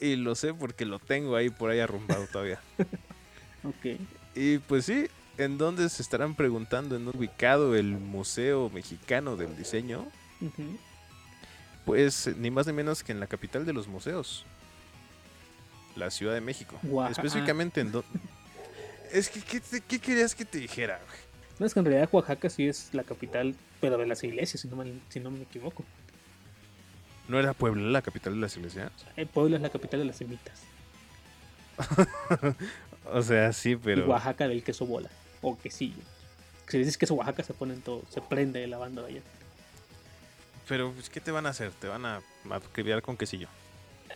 S1: Y lo sé porque lo tengo ahí por ahí arrumbado todavía.
S2: Ok.
S1: Y pues sí, ¿en dónde se estarán preguntando? ¿En dónde ubicado el Museo Mexicano del Diseño? Pues ni más ni menos que en la capital de los museos. La Ciudad de México. Específicamente en dónde... Es que, ¿qué, querías que te dijera?
S2: No, es que en realidad Oaxaca sí es la capital, pero de las iglesias, si no, mal- si no me equivoco.
S1: ¿No era Puebla la capital de las iglesias?
S2: El pueblo es la capital de las semitas.
S1: O sea, sí, pero...
S2: Y Oaxaca del queso bola. O quesillo. Si dices queso Oaxaca se ponen todo, se prende la banda de allá.
S1: Pero, pues, ¿qué te van a hacer? Te van a acribillar con quesillo.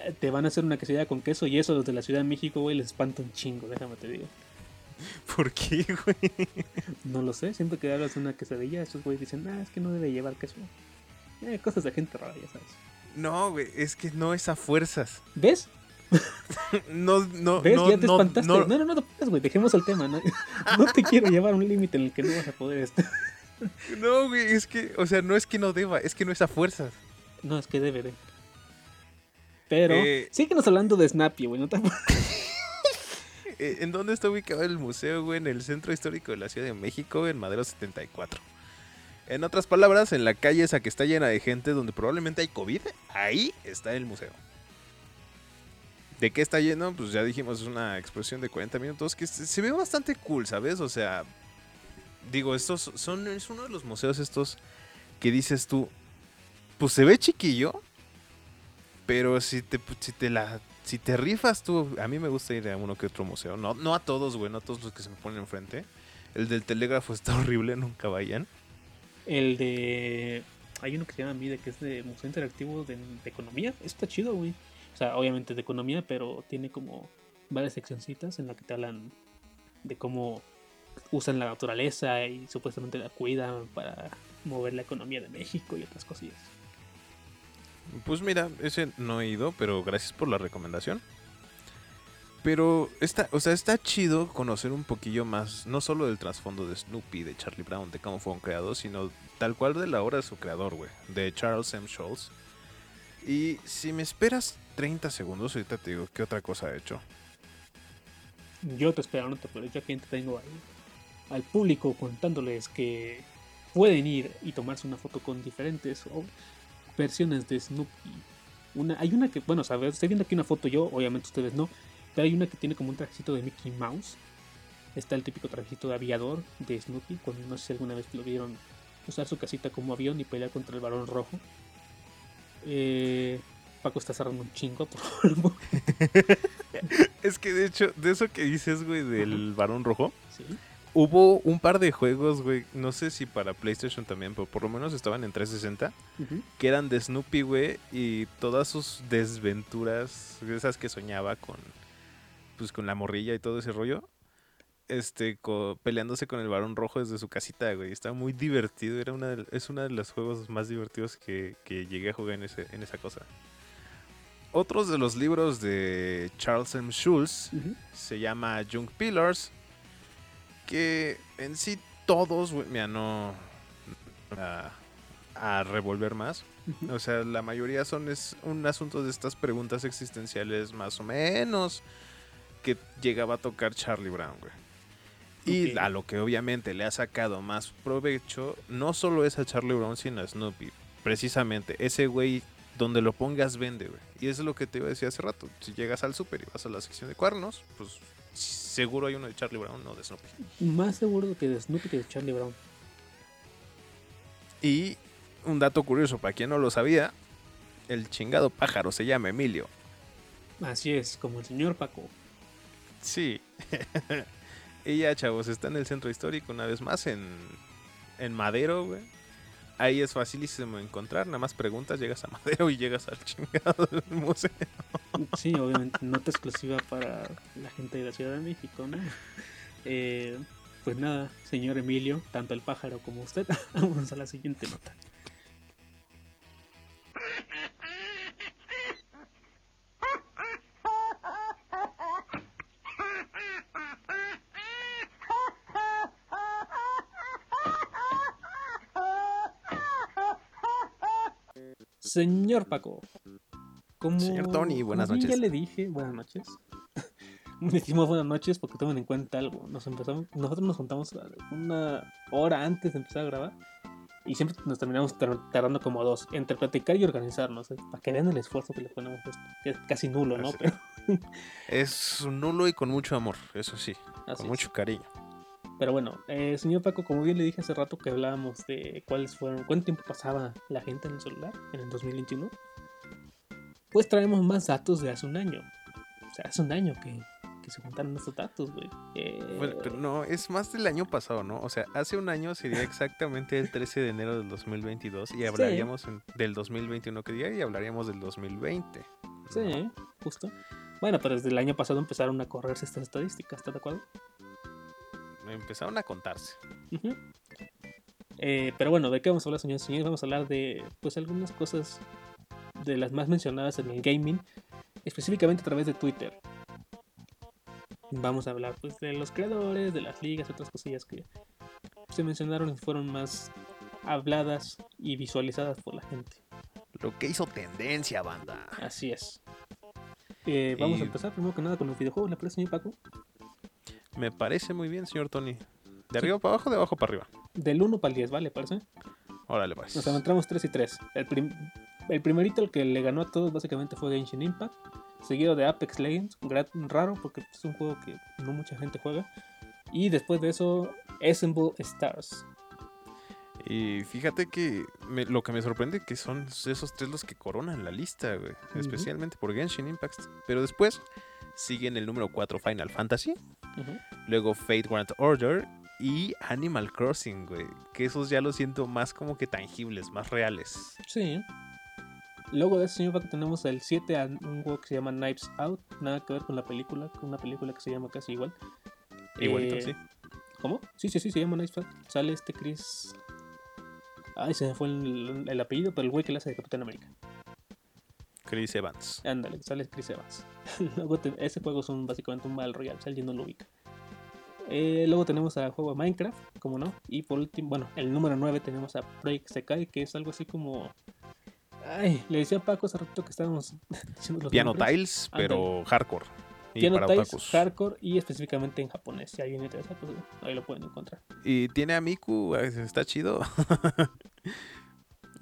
S2: Eh, Te van a hacer una quesadilla con queso y eso los de la Ciudad de México, güey, les espanta un chingo, déjame te digo.
S1: ¿Por qué, güey?
S2: No lo sé, siempre que hablas de una quesadilla, esos güeyes dicen, ah, es que no debe llevar queso. Eh, cosas de gente rara, ya sabes.
S1: No, güey, es que no es a fuerzas.
S2: ¿Ves?
S1: No, no,
S2: ¿Ves?
S1: no,
S2: ya te
S1: no,
S2: espantaste.
S1: no.
S2: No, no, no, te pongas, güey, dejemos el tema. No, no te quiero llevar a un límite en el que no vas a poder estar.
S1: No, güey, es que, o sea, no es que no deba, es que no es a fuerzas.
S2: No, es que debe de. Pero,
S1: Eh.
S2: síguenos hablando de Snappy, güey. No te...
S1: Eh, ¿En dónde está ubicado el museo, güey? En el centro histórico de la Ciudad de México, en Madero 74. En otras palabras, en la calle esa que está llena de gente donde probablemente hay COVID, ahí está el museo. ¿De qué está lleno? Pues ya dijimos, es una exposición de 40 minutos que se, ve bastante cool, ¿sabes? O sea, digo, estos son, es uno de los museos estos que dices tú, pues se ve chiquillo, pero si te, si te la... Si te rifas tú, a mí me gusta ir a uno que otro museo. No, no a todos, güey, no a todos los que se me ponen enfrente. El del telégrafo está horrible, nunca vayan.
S2: El de. Hay uno que se llama MIDE, que es de Museo Interactivo de Economía. Está chido, güey. O sea, obviamente de economía, pero tiene como varias seccioncitas en la que te hablan de cómo usan la naturaleza y supuestamente la cuidan para mover la economía de México y otras cosillas.
S1: Pues mira, ese no he ido, pero gracias por la recomendación. Pero está, o sea, está chido conocer un poquillo más, no solo del trasfondo de Snoopy, de Charlie Brown, de cómo fueron creados, sino tal cual de la obra de su creador, güey, de Charles M. Schultz. Y si me esperas 30 segundos, ahorita te digo qué otra cosa ha hecho.
S2: Yo te espero, no te pero yo aquí te tengo al, al público contándoles que pueden ir y tomarse una foto con diferentes versiones de Snoopy. Una, hay una que, bueno, sabes, estoy viendo aquí una foto yo, obviamente ustedes no, pero hay una que tiene como un trajecito de Mickey Mouse. Está el típico trajecito de aviador de Snoopy, cuando no sé si alguna vez lo vieron usar su casita como avión y pelear contra el varón rojo. Eh, Paco está cerrando un chingo, por.
S1: Es que de hecho, de eso que dices, güey, del varón rojo,
S2: Sí.
S1: hubo un par de juegos, güey, no sé si para PlayStation también, pero por lo menos estaban en 360,
S2: Ujú.
S1: que eran de Snoopy, güey, y todas sus desventuras, esas que soñaba con, pues con la morrilla y todo ese rollo, este, co- peleándose con el varón rojo desde su casita, güey, estaba muy divertido, era una de- es uno de los juegos más divertidos que, que llegué a jugar en, ese, en esa cosa. Otros de los libros de Charles M. Schulz se llama Junk Pillars, que en sí todos, mira, no a, a revolver más. O sea, la mayoría son es un asunto de estas preguntas existenciales más o menos que llegaba a tocar Charlie Brown, güey. Y a lo que obviamente le ha sacado más provecho, no solo es a Charlie Brown, sino a Snoopy. Precisamente, ese güey, donde lo pongas, vende, güey. Y eso es lo que te iba a decir hace rato. Si llegas al super y vas a la sección de cuernos, pues seguro hay uno de Charlie Brown, no de Snoopy.
S2: Más seguro que de Snoopy que de Charlie Brown.
S1: Y un dato curioso, para quien no lo sabía, el chingado pájaro se llama Emilio.
S2: Así es, como el señor Paco.
S1: Sí. y ya, chavos, está en el centro histórico una vez más en, en Madero, güey. Ahí es facilísimo encontrar, nada más preguntas, llegas a Madero y llegas al chingado del museo.
S2: Sí, obviamente, nota exclusiva para la gente de la Ciudad de México, ¿no? Eh, pues nada, señor Emilio, tanto el pájaro como usted, vamos a la siguiente nota. Señor Paco, como,
S1: Señor Tony, buenas noches.
S2: Ya le dije, buenas noches. Decimos buenas noches porque tomen en cuenta algo. Nos empezamos, nosotros nos juntamos una hora antes de empezar a grabar y siempre nos terminamos tar- tardando como dos entre platicar y organizarnos, ¿eh? para que vean el esfuerzo que le ponemos, esto, que es casi nulo, ¿no? Pero
S1: Es nulo y con mucho amor, eso sí,
S2: así
S1: con
S2: es.
S1: mucho cariño.
S2: Pero bueno, eh, señor Paco, como bien le dije hace rato que hablábamos de cuáles fueron, cuánto tiempo pasaba la gente en el celular en el 2021, pues traemos más datos de hace un año. O sea, hace un año que, que se juntaron estos datos, güey. Eh,
S1: Bueno, pero no, es más del año pasado, ¿no? O sea, hace un año sería exactamente el 13 de enero del 2022 y hablaríamos en- del 2021 que día y hablaríamos del 2020. ¿no?
S2: Sí, justo. Bueno, pero desde el año pasado empezaron a correrse estas estadísticas, ¿estás de acuerdo?
S1: Empezaron a contarse.
S2: Eh, pero bueno, ¿de qué vamos a hablar, señores? Señores, vamos a hablar de pues algunas cosas de las más mencionadas en el gaming, específicamente a través de Twitter. Vamos a hablar pues de los creadores, de las ligas, otras cosillas que se mencionaron y fueron más habladas y visualizadas por la gente.
S1: Lo que hizo tendencia, banda.
S2: Así es. Eh, vamos
S1: Y-
S2: a empezar primero que nada con los videojuegos, ¿le parece, señor Paco?
S1: Me parece muy bien, señor Tony. ¿De arriba para abajo, de abajo para arriba?
S2: Del 1 para el 10, ¿vale? ¿Parece?
S1: Órale, pues.
S2: Nos encontramos 3 y 3. El, prim- el primerito, el que le ganó a todos, básicamente fue Genshin Impact. Seguido de Apex Legends, raro porque es un juego que no mucha gente juega. Y después de eso, Assemble Stars.
S1: Y fíjate que me- lo que me sorprende que son esos tres los que coronan la lista, güey. Especialmente por Genshin Impact. Pero después siguen el número 4 Final Fantasy. Luego Fate Grand Order y Animal Crossing, güey. Que esos ya los siento más como que tangibles, más reales.
S2: Sí. Luego de eso, señor tenemos el 7 a un juego que se llama Knives Out. Nada que ver con la película, con una película que se llama casi igual.
S1: Igualito,
S2: Eh,
S1: sí.
S2: ¿Cómo? Sí, sí, sí, se llama Knives Out. Sale este Chris. Ay, se me fue el, el apellido, pero el güey que le hace de Capitán América.
S1: Chris Evans.
S2: Ándale, sale Chris Evans. luego te- ese juego es un, básicamente un Battle Royale, si alguien no lo ubica. Eh, luego tenemos al juego de Minecraft, como no. Y por último, bueno, el número 9 tenemos a Project Sekai, que es algo así como. Ay, le decía a Paco hace rato que estábamos diciendo los
S1: Piano
S2: nombres.
S1: Tiles, pero hardcore. Y
S2: Piano
S1: para
S2: Tiles,
S1: otakus.
S2: hardcore y específicamente en japonés. Si alguien le interesa, pues ahí lo pueden encontrar.
S1: Y tiene a Miku, eh, está chido.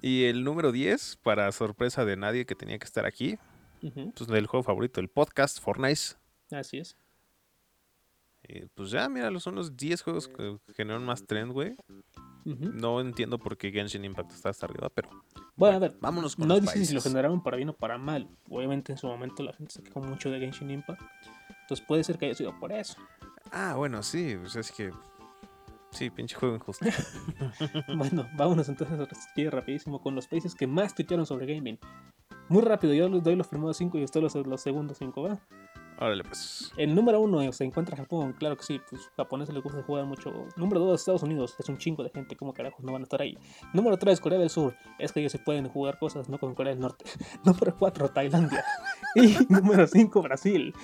S1: y el número 10, para sorpresa de nadie que tenía que estar aquí,
S2: Ujú,
S1: pues del juego favorito, el podcast Fortnite.
S2: Así es.
S1: Y pues ya, mira, son los 10 juegos que generan más trend, güey. No entiendo por qué Genshin Impact está hasta arriba, pero
S2: Bueno, a ver,
S1: vámonos con
S2: no
S1: los
S2: dice si lo generaron para bien o para mal. Obviamente en su momento la gente se quejó mucho de Genshin Impact. Entonces puede ser que haya sido por eso.
S1: Ah, bueno, sí, pues es que... Sí, pinche juego injusto.
S2: bueno, vámonos entonces rapidísimo con los países que más tuitearon sobre gaming. Muy rápido, yo les doy los primeros cinco y usted los, los segundos cinco, ¿va?
S1: Órale, pues.
S2: El número uno se encuentra Japón, claro que sí, pues japoneses les gusta jugar mucho. Número dos, Estados Unidos, es un chingo de gente, como carajos no van a estar ahí. Número tres, Corea del Sur, es que ellos se pueden jugar cosas, no con Corea del Norte. número cuatro, Tailandia. y número cinco, Brasil.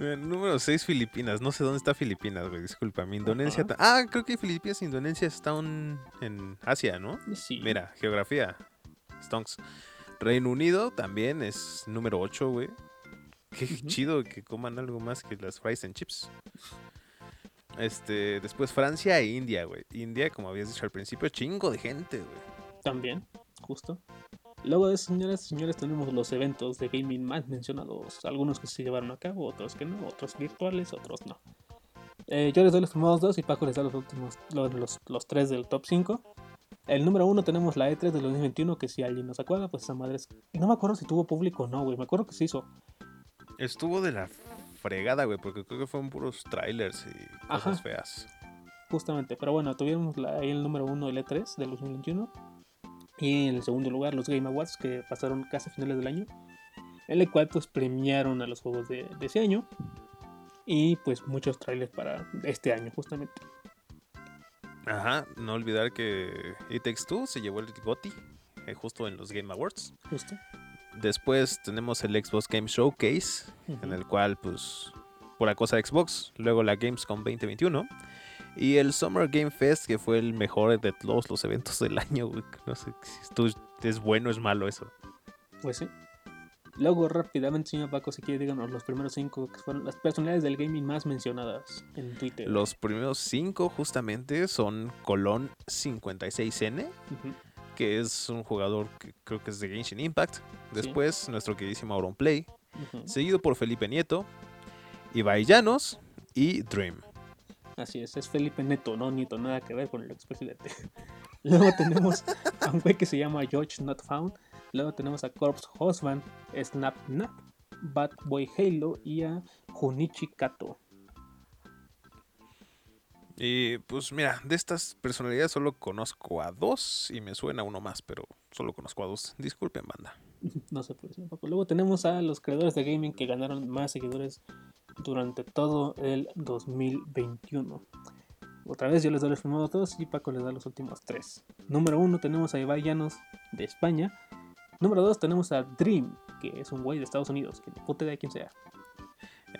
S1: Eh, Número 6, Filipinas. No sé dónde está Filipinas, güey. Discúlpame. Indonesia. Ah, creo que Filipinas e Indonesia están en Asia, ¿no?
S2: Sí.
S1: Mira, geografía. Stonks. Reino Unido también es número 8, güey. Qué chido que coman algo más que las fries and chips. Este, después Francia e India, güey. India, como habías dicho al principio, chingo de gente, güey.
S2: También, justo. Luego de eso, señoras y señores, tenemos los eventos de gaming más mencionados. Algunos que se llevaron a cabo, otros que no, otros virtuales, otros no. Eh, yo les doy los primeros dos y Paco les da los últimos, los, los, los tres del top 5. El número uno tenemos la E3 del 2021, que si alguien nos acuerda, pues esa madre es... No me acuerdo si tuvo público o no, güey. Me acuerdo que se hizo.
S1: Estuvo de la fregada, güey, porque creo que fueron puros trailers y cosas
S2: Ajá.
S1: feas.
S2: Justamente, pero bueno, tuvimos ahí el número uno, el E3 del 2021. Y en el segundo lugar, los Game Awards, que pasaron casi a finales del año. En el cual, pues, premiaron a los juegos de, de ese año. Y, pues, muchos trailers para este año, justamente.
S1: Ajá, no olvidar que It Takes Two se llevó el GOTY eh, justo en los Game Awards.
S2: Justo.
S1: Después tenemos el Xbox Game Showcase, en el cual, pues, pura cosa de Xbox. Luego la Gamescom 2021. Y el Summer Game Fest, que fue el mejor de todos los eventos del año, güey. No sé si esto es bueno o es malo eso.
S2: Pues sí. Luego, rápidamente, señor Paco, si quiere, díganos los primeros cinco que fueron las personalidades del gaming más mencionadas en Twitter.
S1: Los primeros cinco, justamente, son Colón 56N,
S2: Ujú.
S1: que es un jugador que creo que es de Genshin Impact. Después, nuestro queridísimo Auronplay,
S2: Ujú.
S1: seguido por Felipe Nieto, Ibai Llanos y Dream.
S2: Así es, es Felipe Neto, no Nieto, nada que ver con el expresidente. Luego tenemos a un güey que se llama George Not Found. Luego tenemos a Corpse Husband, Snap Nap, Bad Boy Halo y a Junichi Kato.
S1: Y pues mira, de estas personalidades solo conozco a dos y me suena uno más, pero solo conozco a dos. Disculpen, banda.
S2: No sé por qué. Paco. Luego tenemos a los creadores de gaming que ganaron más seguidores durante todo el 2021. Otra vez yo les doy los primeros dos y Paco les da los últimos tres. Número uno tenemos a Ibai Llanos de España. Número dos tenemos a Dream, que es un güey de Estados Unidos, que puta de quién sea.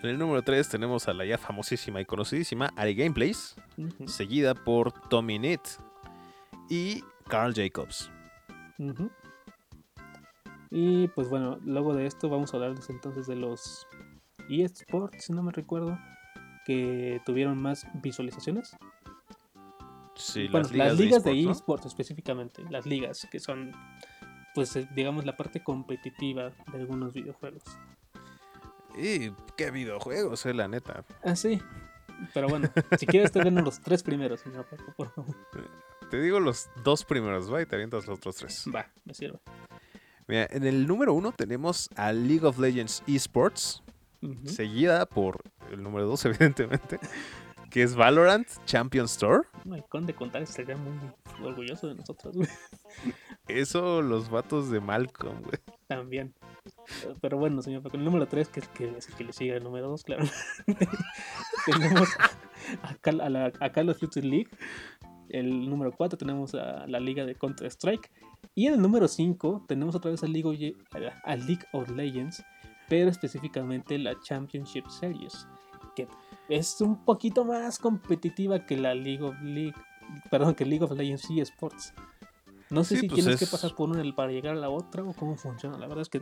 S1: En el número 3 tenemos a la ya famosísima y conocidísima Ari Gameplays, seguida por Tommy Knit y Carl Jacobs.
S2: Y pues bueno, luego de esto vamos a hablarles entonces de los eSports, si no me recuerdo, que tuvieron más visualizaciones.
S1: Sí,
S2: bueno,
S1: las ligas, de
S2: de
S1: esports,
S2: específicamente, las ligas que son, pues eh, digamos, la parte competitiva de algunos videojuegos.
S1: Y qué videojuegos, eh, la neta.
S2: Ah, sí. Pero bueno, si quieres te den los tres primeros, señor Paco, por favor.
S1: Te digo los dos primeros, va, y te avientas los otros tres.
S2: Va, me sirve.
S1: Mira, en el número 1 tenemos a League of Legends Esports, Seguida por el número 2, evidentemente, que es Valorant Champions Tour.
S2: El conde contar estaría muy orgulloso de nosotros, güey.
S1: Eso, los vatos de Malcolm, güey.
S2: También. Pero bueno, señor Paco, el número 3, que es que, es el que le sigue al número 2, claro. tenemos a, Cal- a la, a Call of Duty League. El número 4 tenemos a la liga de Counter-Strike. Y en el número 5 tenemos otra vez a League, of, a League of Legends, pero específicamente la Championship Series, que es un poquito más competitiva que la League of League, perdón, que League of Legends eSports. No sé
S1: Sí,
S2: si
S1: pues
S2: tienes que pasar por una para llegar a la otra o cómo funciona. La verdad es que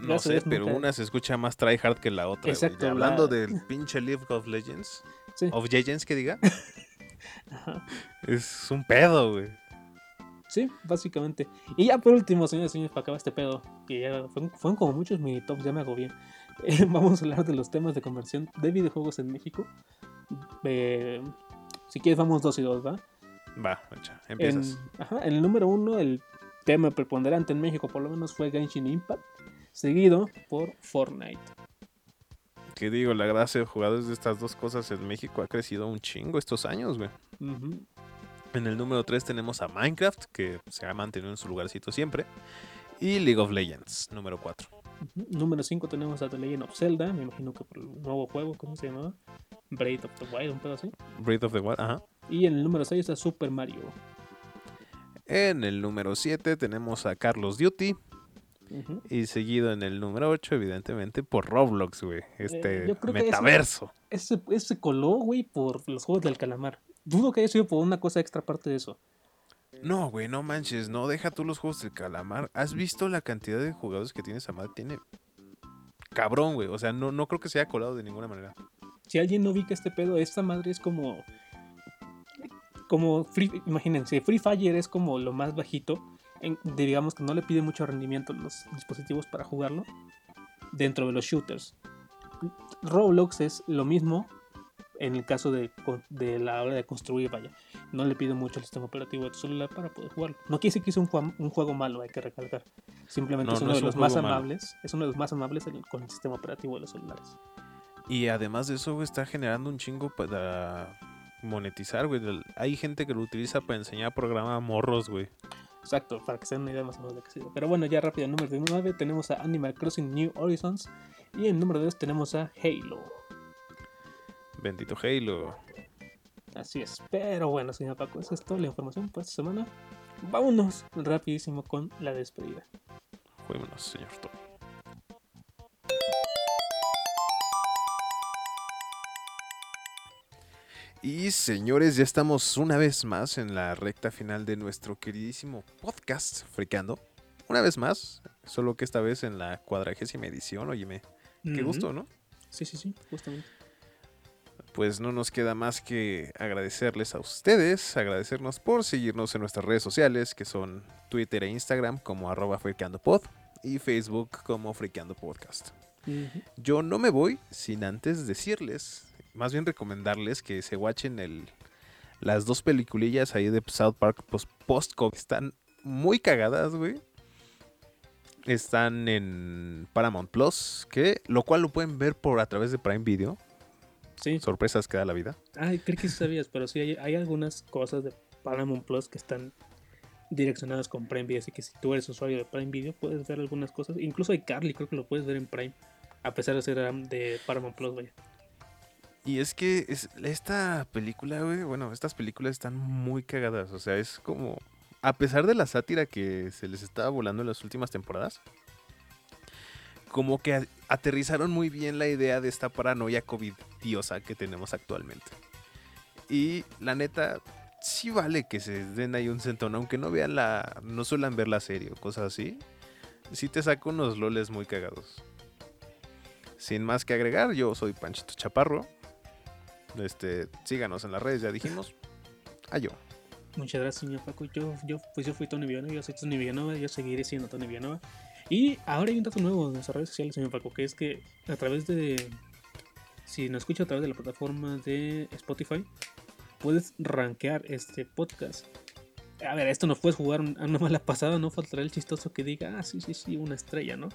S1: No sé, pero
S2: nunca-
S1: una se escucha más tryhard que la otra.
S2: Exacto,
S1: Y hablando
S2: la-
S1: del pinche League of Legends,
S2: Sí.
S1: of Legends que diga,
S2: Ajá.
S1: es un pedo, güey.
S2: Sí, básicamente. Y ya por último, señores y señores, para acabar este pedo, que ya fueron, fueron como muchos mini tops, ya me hago bien. vamos a hablar de los temas de conversión de videojuegos en México. Eh, si quieres, vamos dos y dos, ¿va?
S1: Va,
S2: En,
S1: empiezas.
S2: ajá, en el número uno, el tema preponderante en México, por lo menos, fue Genshin Impact, seguido por Fortnite.
S1: Que digo, la gracia de jugadores de estas dos cosas en México ha crecido un chingo estos años, güey. En el número 3 tenemos a Minecraft, que se ha mantenido en su lugarcito siempre. Y League of Legends, número 4.
S2: Ujú. Número 5 tenemos a The Legend of Zelda, me imagino que por el nuevo juego, ¿cómo se llamaba? Breath of the Wild, un pedo así.
S1: Breath of the Wild, ajá.
S2: Y en el número 6 está Super Mario.
S1: En el número 7 tenemos a Carlos Duty. Y seguido en el número 8, evidentemente, por Roblox, güey. Este
S2: Eh, que ese-
S1: metaverso.
S2: Ese, ese coló, güey, por los juegos del calamar. Dudo que haya sido por una cosa extra aparte de eso.
S1: No, güey, no manches, no deja tú los juegos del calamar. ¿Has visto la cantidad de jugadores que tiene esa madre? Tiene cabrón, güey. O sea, no, no creo que se haya colado de ninguna manera.
S2: Si alguien no ubica este pedo, esta madre es como. Como Free, imagínense, Free Fire es como lo más bajito. en- digamos que no le pide mucho rendimiento a los dispositivos para jugarlo. Dentro de los shooters. Roblox es lo mismo en el caso de, de la hora de construir, vaya. No le pide mucho al sistema operativo de tu celular para poder jugarlo. No quiere decir que es un, juam- un juego malo, hay que recalcar. Simplemente
S1: No,
S2: es uno
S1: no
S2: de
S1: es un
S2: los más
S1: juego malo.
S2: amables. Es uno de los más amables con el sistema operativo de los celulares.
S1: Y además de eso, está generando un chingo para monetizar, güey. Hay gente que lo utiliza para enseñar programa a morros, güey.
S2: Exacto, para que se den una idea más o menos de qué sirve. Pero bueno, ya rápido, en número 9 tenemos a Animal Crossing New Horizons. Y en número 2 tenemos a Halo.
S1: Bendito Halo.
S2: Así es. Pero bueno, señor Paco, esa es toda la información por esta semana. Vámonos rapidísimo con la despedida.
S1: Juémonos, señor Tony. Y señores, ya estamos una vez más en la recta final de nuestro queridísimo podcast Fricando. Una vez más, solo que esta vez en la cuadragésima edición. Óyeme, qué gusto, ¿no?
S2: Sí, sí, sí, justamente.
S1: Pues no nos queda más que agradecerles a ustedes, agradecernos por seguirnos en nuestras redes sociales, que son Twitter e Instagram como arroba friqueandopod y Facebook como Friqueando Podcast. Yo no me voy sin antes decirles, más bien recomendarles que se watchen el, las dos peliculillas ahí de South Park post, post Están muy cagadas, güey. Están en Paramount Plus, que lo cual lo pueden ver por a través de Prime Video.
S2: Sí.
S1: Sorpresas que da la vida.
S2: Ay, creo que sí sabías, pero sí hay, hay algunas cosas de Paramount Plus que están direccionadas con Prime Video. Así que si tú eres usuario de Prime Video, puedes ver algunas cosas. Incluso hay Carly, creo que lo puedes ver en Prime. A pesar de ser de Paramount Plus, vaya.
S1: Y es que es, esta película, güey, bueno, estas películas están muy cagadas. O sea, es como. A pesar de la sátira que se les estaba volando en las últimas temporadas, como que aterrizaron muy bien la idea de esta paranoia covidiosa que tenemos actualmente. Y la neta, sí vale que se den ahí un centón, aunque no vean la. no suelen ver la serie o cosas así. Sí te saco unos loles muy cagados. Sin más que agregar, yo soy Panchito Chaparro. Este, síganos en las redes, ya dijimos. Ayo.
S2: Muchas gracias, señor Paco. Yo, yo, pues yo fui Tony Villanova, yo soy Tony Villanova, yo seguiré siendo Tony Villanova. Y ahora hay un dato nuevo en nuestras redes sociales, señor Paco, que es que a través de. Si nos escucha a través de la plataforma de Spotify, puedes rankear este podcast. A ver, esto no puedes jugar a una mala pasada, no faltará el chistoso que diga, ah, sí, sí, sí, una estrella, ¿no?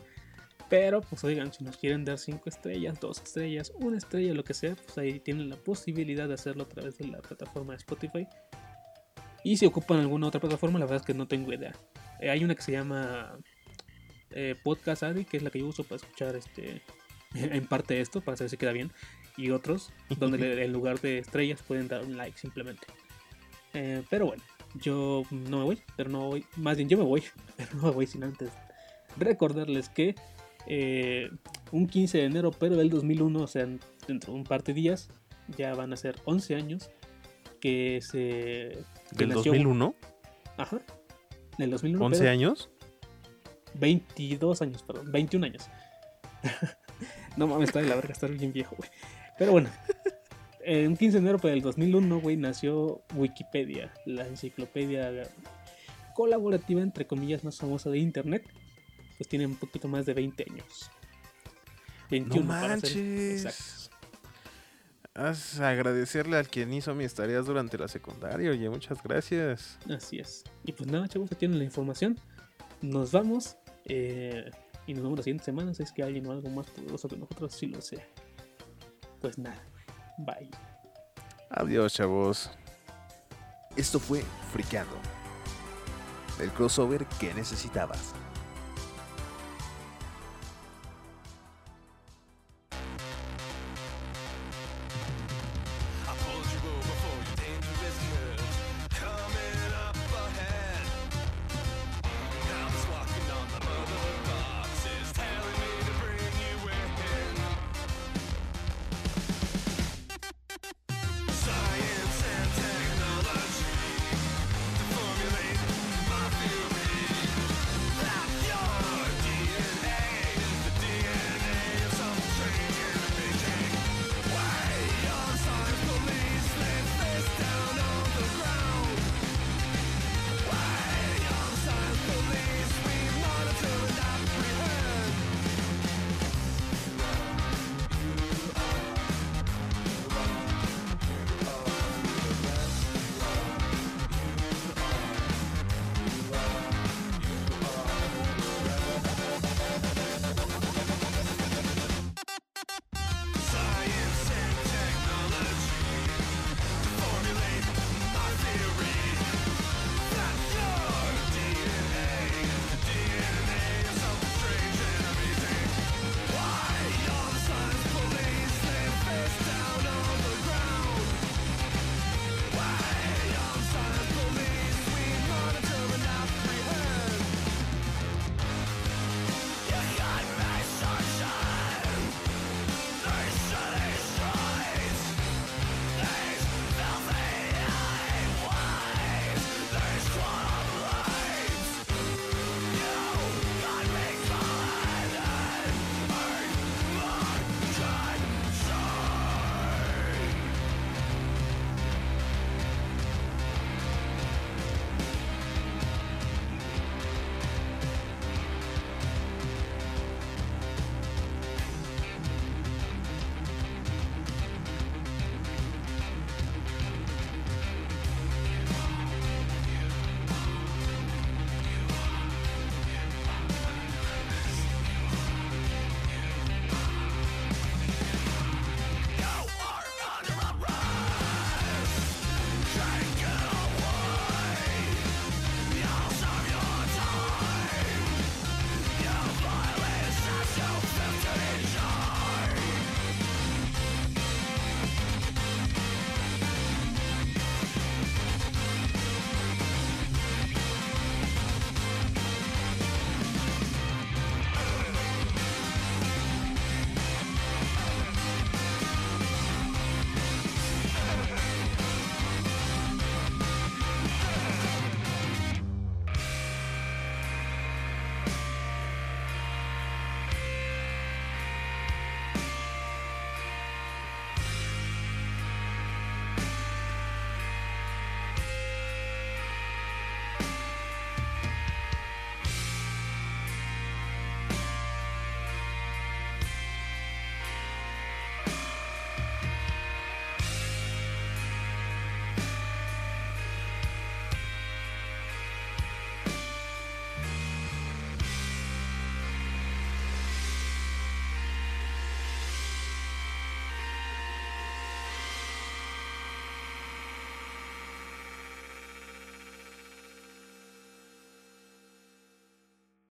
S2: Pero, pues oigan, si nos quieren dar cinco estrellas, dos estrellas, una estrella, lo que sea, pues ahí tienen la posibilidad de hacerlo a través de la plataforma de Spotify. Y si ocupan alguna otra plataforma, la verdad es que no tengo idea. Eh, hay una que se llama eh, Podcast Addict, que es la que yo uso para escuchar este en parte esto, para saber si queda bien. Y otros, donde en lugar de estrellas pueden dar un like simplemente. Eh, pero bueno, yo no me voy, pero no voy. Más bien, yo me voy, pero no me voy sin antes recordarles que eh, un 15 de enero, pero del 2001, o sea, dentro de un par de días, ya van a ser 11 años que se. que
S1: ¿Del
S2: nació-
S1: 2001?
S2: Ajá. Del 2001.
S1: ¿11
S2: pero
S1: años?
S2: 22 años, perdón, 21 años. no mames, está de la verga, estar bien viejo, güey. Pero bueno, eh, un 15 de enero pero del 2001, güey, nació Wikipedia, la enciclopedia colaborativa, entre comillas, más famosa de Internet. Pues tiene un poquito más de 20 años. 21
S1: No
S2: para ser
S1: manches.
S2: exactos.
S1: Haz agradecerle al quien hizo mis tareas durante la secundaria. Oye, muchas gracias.
S2: Así es. Y pues nada, chavos, ya tienen la información. Nos vamos. eh, y nos vemos la siguiente semana. Si es que alguien o algo más poderoso que nosotros sí lo sea. Pues nada. Bye.
S1: Adiós, chavos. Esto fue Friqueando. El crossover que necesitabas.